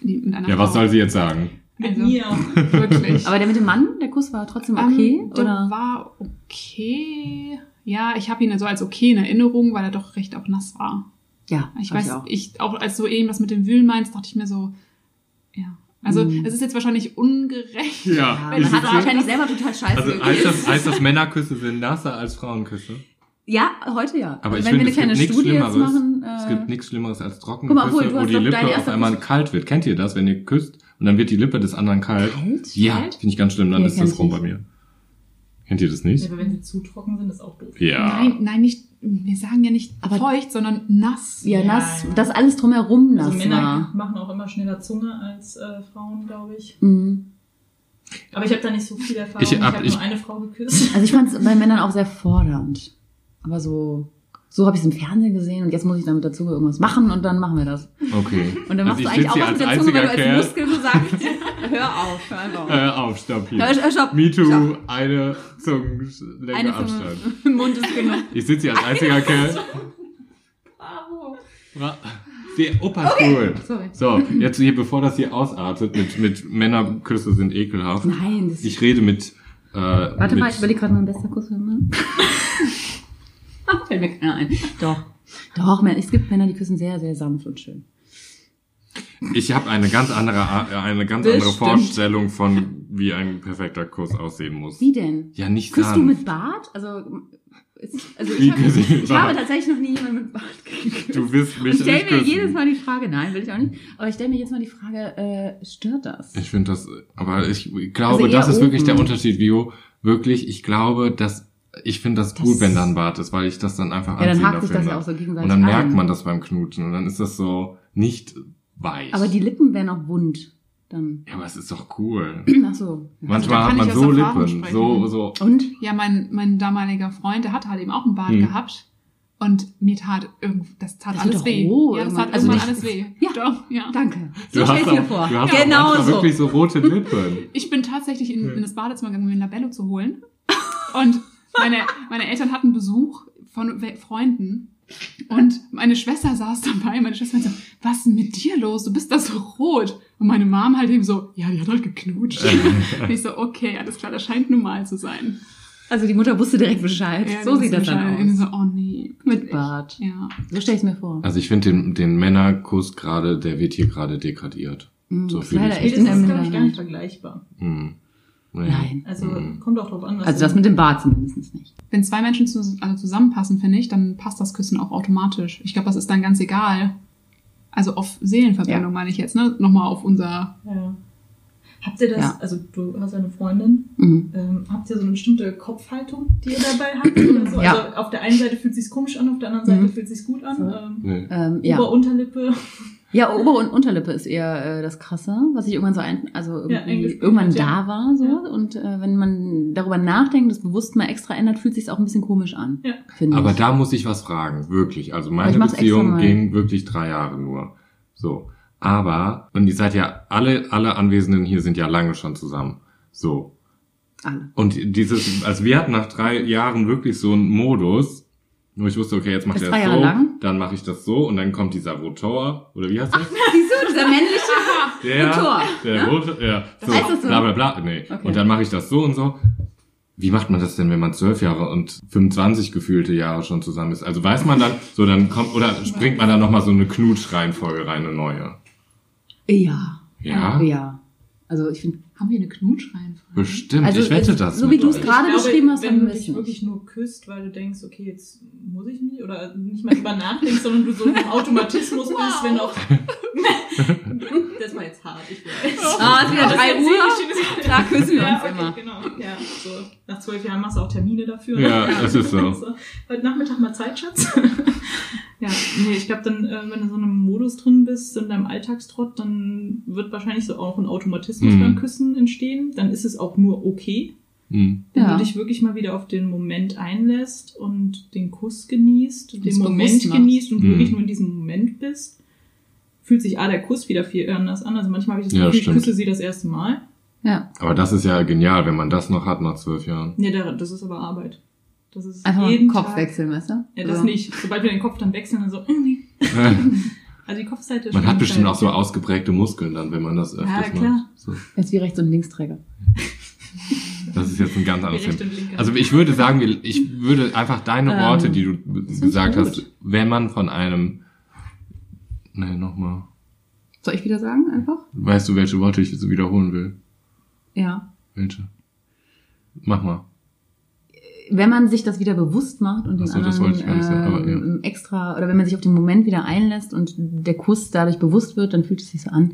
Die, mit einer Ja, Frau. was soll sie jetzt sagen? Mit Also- mir. (laughs) Wirklich. Aber der mit dem Mann, der Kuss war trotzdem okay? Ähm, der oder? war okay. Ja, ich habe ihn so als okay in Erinnerung, weil er doch recht auch nass war. Ja, Ich weiß, auch. ich auch als du eben was mit dem Wühlen meinst, dachte ich mir so, ja, Also Mhm. es ist jetzt wahrscheinlich ungerecht. Ja. Wenn man ich hat wahrscheinlich selber total scheiße Also heißt das, heißt das Männerküsse sind nasser als Frauenküsse? Ja, heute ja. Aber Also ich wenn finde, wir eine kleine Studie jetzt Schlimmeres. machen. Es gibt nichts Schlimmeres als trockene Guck mal, Küsse, wo die Lippe auf einmal Kuss- kalt wird. Kennt ihr das, wenn ihr küsst und dann wird die Lippe des anderen kalt? Kalt? Ja, finde ich ganz schlimm. Dann Nee, ist das ich rum bei mir. Kennt ihr das nicht? Ja, aber wenn sie zu trocken sind, ist auch doof. Ja. Nein, nein, nicht, wir sagen ja nicht Aber- feucht, sondern nass. ja, Ja, nass, ja. das alles drumherum nass Also Männer war. machen auch immer schneller Zunge als äh, Frauen, glaube ich. Mhm. Aber ich habe da nicht so viel Erfahrung. Ich Ich, hab- habe ich- nur eine Frau geküsst. Also ich fand es bei Männern auch sehr fordernd. Aber so, so habe ich es im Fernsehen gesehen und jetzt muss ich dann mit der Zunge irgendwas machen und dann machen wir das. Okay. Und dann machst Also du ich eigentlich auch was mit der Zunge, weil du als Muskel so sagst, (laughs) hör auf, hör einfach auf. Äh, auf, stopp hier. Ja, stopp. Me too, Stopp. eine Zungenlänge Eine Abstand. Im (laughs) Mund ist genug. Ich sitze hier als einziger Kerl. Wa- Der Opa ist cool. Sorry. So, jetzt hier, bevor das hier ausartet, mit, mit Männerküsse sind ekelhaft. Nein, das Ich rede mit, äh, Warte mit, mal, ich überlege gerade mein bester Kuss für. (laughs) (laughs) Fällt mir keiner ein. Doch. Doch, es gibt Männer, die küssen sehr, sehr sanft und schön. ich habe eine ganz andere, äh, eine ganz andere. Vorstellung von, wie ein perfekter Kuss aussehen muss. Wie denn? Ja, nicht Küsst du sanft. mit Bart? Also, ist, also ich, habe, küsse ich habe tatsächlich noch nie jemanden mit Bart (laughs) geküsst. Du wirst Und mich ich stelle mir küssen. jedes Mal die Frage, nein, will ich auch nicht, aber ich stelle mir jetzt mal die Frage, äh, stört das? Ich finde das, aber ich glaube, Also das ist wirklich der oben. Unterschied, Vio. Wirklich, ich glaube, dass ich finde das, Das- gut, wenn da ein Bart ist, weil ich das dann einfach Ja, dann anziehender hakt sich das finde. ja auch so gegenseitig und dann merkt an. man das beim Knutschen und dann ist das so nicht weich. Aber die Lippen wären auch wund. Dann. ja, aber es ist doch cool. (clears throat) Ach so. Manchmal da hat man so Lippen, sprechen. so, so. Und? Ja, mein, mein damaliger Freund, der hatte halt eben auch einen Bart Hm. gehabt. Und mir tat irgend, das tat Das alles weh. roh ja, das tat Also irgendwann alles weh. Ja. Doch, ja. Danke. Du So stell ich mir auch, vor. du hast genau so. wirklich so rote Lippen. Ich bin tatsächlich in, in das Badezimmer gegangen, um mir ein Labello zu holen. (laughs) Und meine, meine Eltern hatten Besuch von Freunden. Und meine Schwester saß dabei. Meine Schwester meinte so, was ist denn mit dir los? Du bist da so rot. Und meine Mom halt eben so, ja, die hat halt geknutscht. Und (laughs) ich so, okay, alles klar, das scheint normal zu sein. Also die Mutter wusste direkt Bescheid. Ja, so sieht das ist dann aus. So, oh nee. Mit Bart. Ja. So stelle ich es mir vor. Also ich finde den, den Männerkuss gerade, der wird hier gerade degradiert. Mhm, so das ist fühle ich in ist, der glaube ich, gar nicht vergleichbar. Hm. Nein. Also Mhm. kommt auch drauf an. was Also das mit dem Bart zumindest nicht. Wenn zwei Menschen zu, also zusammenpassen, finde ich, dann passt das Küssen auch automatisch. Ich glaube, das ist dann ganz egal. Also auf Seelenverbindung Ja. meine ich jetzt, ne? Nochmal auf unser. Ja. Habt ihr das, Ja. also du hast eine Freundin, Mhm. ähm, habt ihr so eine bestimmte Kopfhaltung, die ihr dabei habt? Oder so? Ja. Also auf der einen Seite fühlt es sich komisch an, auf der anderen Seite Mhm. fühlt es sich gut an. So. Ähm, Nee. Ähm, ja. Ja, Ober- und Unterlippe ist eher äh, das Krasse, was ich irgendwann so ein, also irgendwie eingespielt irgendwann ja. da war so. Ja. Und äh, wenn man darüber nachdenkt, das bewusst mal extra ändert, fühlt sich auch ein bisschen komisch an. Ja. Aber ich. da muss ich was fragen, wirklich. Also meine Beziehung ging wirklich drei Jahre nur. So. Aber, und ihr seid ja, alle, alle Anwesenden hier sind ja lange schon zusammen. So. Alle. Und dieses, also wir hatten nach drei Jahren wirklich so einen Modus, wo ich wusste, okay, jetzt macht Das er Jahre so, lang? dann mache ich das so und dann kommt dieser Rotor, oder wie heißt das? Du, dieser männliche (laughs) Der, Rotor, der ne? Rotor, ja. So, heißt das so? bla bla bla. Nee. Okay. Und dann mache ich das so und so. Wie macht man das denn, wenn man zwölf Jahre und 25 gefühlte Jahre schon zusammen ist? Also weiß man dann, so dann kommt, oder springt man da nochmal so eine Knutschreihenfolge rein, eine neue? Ja. Ja? Ja. Also ich finde, Haben wir eine Knutschreihenfolge? Bestimmt, Also ich wette das. so wie du es gerade beschrieben hast, wenn du dich ich wirklich nur küsst, weil du denkst, okay, jetzt muss ich mich, oder nicht mal drüber nachdenkst, sondern du so im Automatismus bist, wenn auch... (laughs) das war jetzt hart, ich weiß. Ah, es ist wieder drei das Uhr. dir. Da küssen wir Ja, uns okay, immer. genau. Ja, so. Nach zwölf Jahren machst du auch Termine dafür. ne? Ja, es ist (laughs) so. Heute Nachmittag mal Zeit, Schatz. (laughs) ja, nee, ich glaube, dann, äh, wenn du so in einem Modus drin bist, in deinem Alltagstrott, dann wird wahrscheinlich so auch ein Automatismus Mhm. beim Küssen entstehen. Dann ist es auch nur okay. Hm. Wenn Ja. du dich wirklich mal wieder auf den Moment einlässt und den Kuss genießt, den es Moment genießt und Mhm. wirklich nur in diesem Moment bist, fühlt sich A, der Kuss wieder viel anders an. Also manchmal habe ich das Ja, Gefühl, ich stimmt. küsse sie das erste Mal. Ja. Aber das ist ja genial, wenn man das noch hat nach zwölf Jahren. Nee, da- das ist aber Arbeit. Das ist Einfach jeden den Kopf Tag. wechseln, weißt du? Ja, das So. nicht. Sobald wir den Kopf dann wechseln, dann so, äh, nee. (laughs) (laughs) Also die Kopfseite ist man hat bestimmt auch so ausgeprägte Muskeln dann, wenn man das öfters Ja, klar. macht. So. Jetzt wie Rechts- und Linksträger. (laughs) Das ist jetzt ein ganz anderes Thema. Also ich würde sagen, ich würde einfach deine Ähm, Worte, die du gesagt hast, wenn man von einem, nee, nochmal, Soll ich wieder sagen, einfach? Weißt du, welche Worte ich jetzt wiederholen will? Ja. Welche? Mach mal. Wenn man sich das wieder bewusst macht und den so, anderen nicht sagen, aber ja. ähm, extra, oder wenn man sich auf den Moment wieder einlässt und der Kuss dadurch bewusst wird, dann fühlt es sich so an,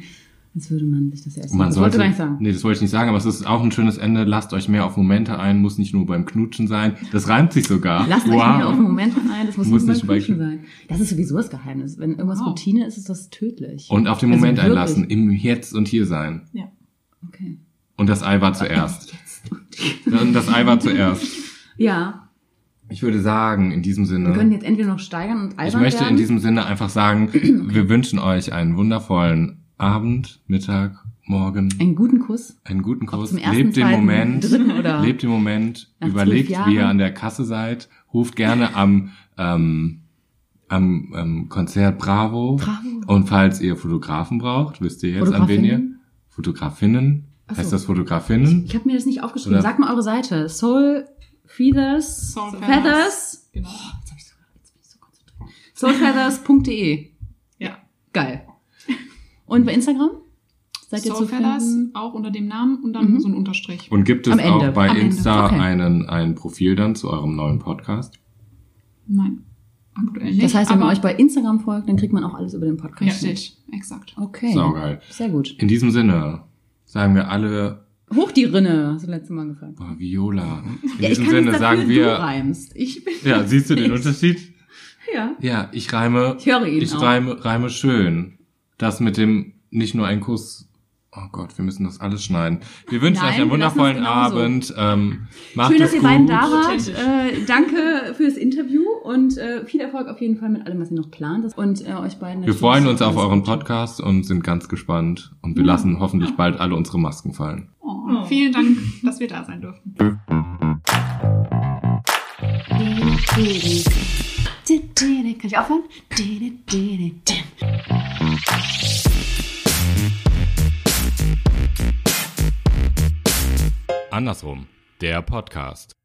als würde man sich das erst Man das sollte, wollte ich gar nicht sagen. Nee, das wollte ich nicht sagen, aber es ist auch ein schönes Ende. Lasst euch mehr auf Momente ein, muss nicht nur beim Knutschen sein. Das reimt sich sogar. Lasst euch wieder auf Momente ein, das muss, Muss nicht nicht beim bei- Knutschen sein. Das ist sowieso das Geheimnis. Wenn irgendwas Wow. Routine ist, ist das tödlich. Und auf den Also Moment wirklich. einlassen, im Jetzt und Hier sein. Ja. Okay. Und das Ei war (laughs) zuerst. Und das Ei war zuerst. Ja, Ich würde sagen, in diesem Sinne. wir können jetzt entweder noch steigern und albern Ich möchte werden. in diesem Sinne einfach sagen, (clears throat) wir wünschen euch einen wundervollen Abend, Mittag, Morgen, einen guten Kuss. einen guten Kuss. Lebt den zweiten, Moment, dritten oder lebt den Moment, überlegt, wie ihr an der Kasse seid, ruft gerne am ähm, am ähm, Konzert Bravo. Bravo. Und falls ihr Fotografen braucht, wisst ihr jetzt, an wen ihr Fotografinnen? Fotografinnen. Ach so. Heißt das Fotografinnen? Ich habe mir das nicht aufgeschrieben. Oder- Sag mal eure Seite. Soul Feathers. Soul Feathers. Genau. Jetzt hab ich so, jetzt bin ich so konzentriert. Soulfeathers.de. Ja. Geil. Und bei Instagram? Seid ihr finden? auch unter dem Namen und dann Mhm. so ein Unterstrich. Und gibt es Am Ende. auch bei Am. Insta Okay. einen, ein Profil dann zu eurem neuen Podcast? Nein, aktuell nicht. Das heißt, wenn man aber- euch bei Instagram folgt, dann kriegt man auch alles über den Podcast. Richtig, exakt. Okay. Saugeil. Sehr gut. In diesem Sinne sagen wir alle, Hoch die Rinne, hast du letztes Mal gefragt. boah, Viola. In Ja, ich diesem kann Sinne nichts dafür, sagen du wir, reimst. Ich bin, ja, siehst du den Unterschied? ja. Ja, ich reime, Ich höre ihn ich auch. reime, reime schön. Das mit dem, nicht nur ein Kuss. Oh Gott, wir müssen das alles schneiden. Wir wünschen Nein, euch einen wir wundervollen. Abend. Ähm, macht Schön, es dass ihr gut. beiden da wart. Äh, danke fürs Interview und äh, viel Erfolg auf jeden Fall mit allem, was ihr noch plant. Und äh, euch beiden Wir freuen uns auf euren. Podcast und sind ganz gespannt. Und wir lassen hoffentlich bald alle unsere Masken fallen. Oh, Oh. Vielen Dank, dass wir da sein durften. Kann ich aufhören? Andersrum, der Podcast.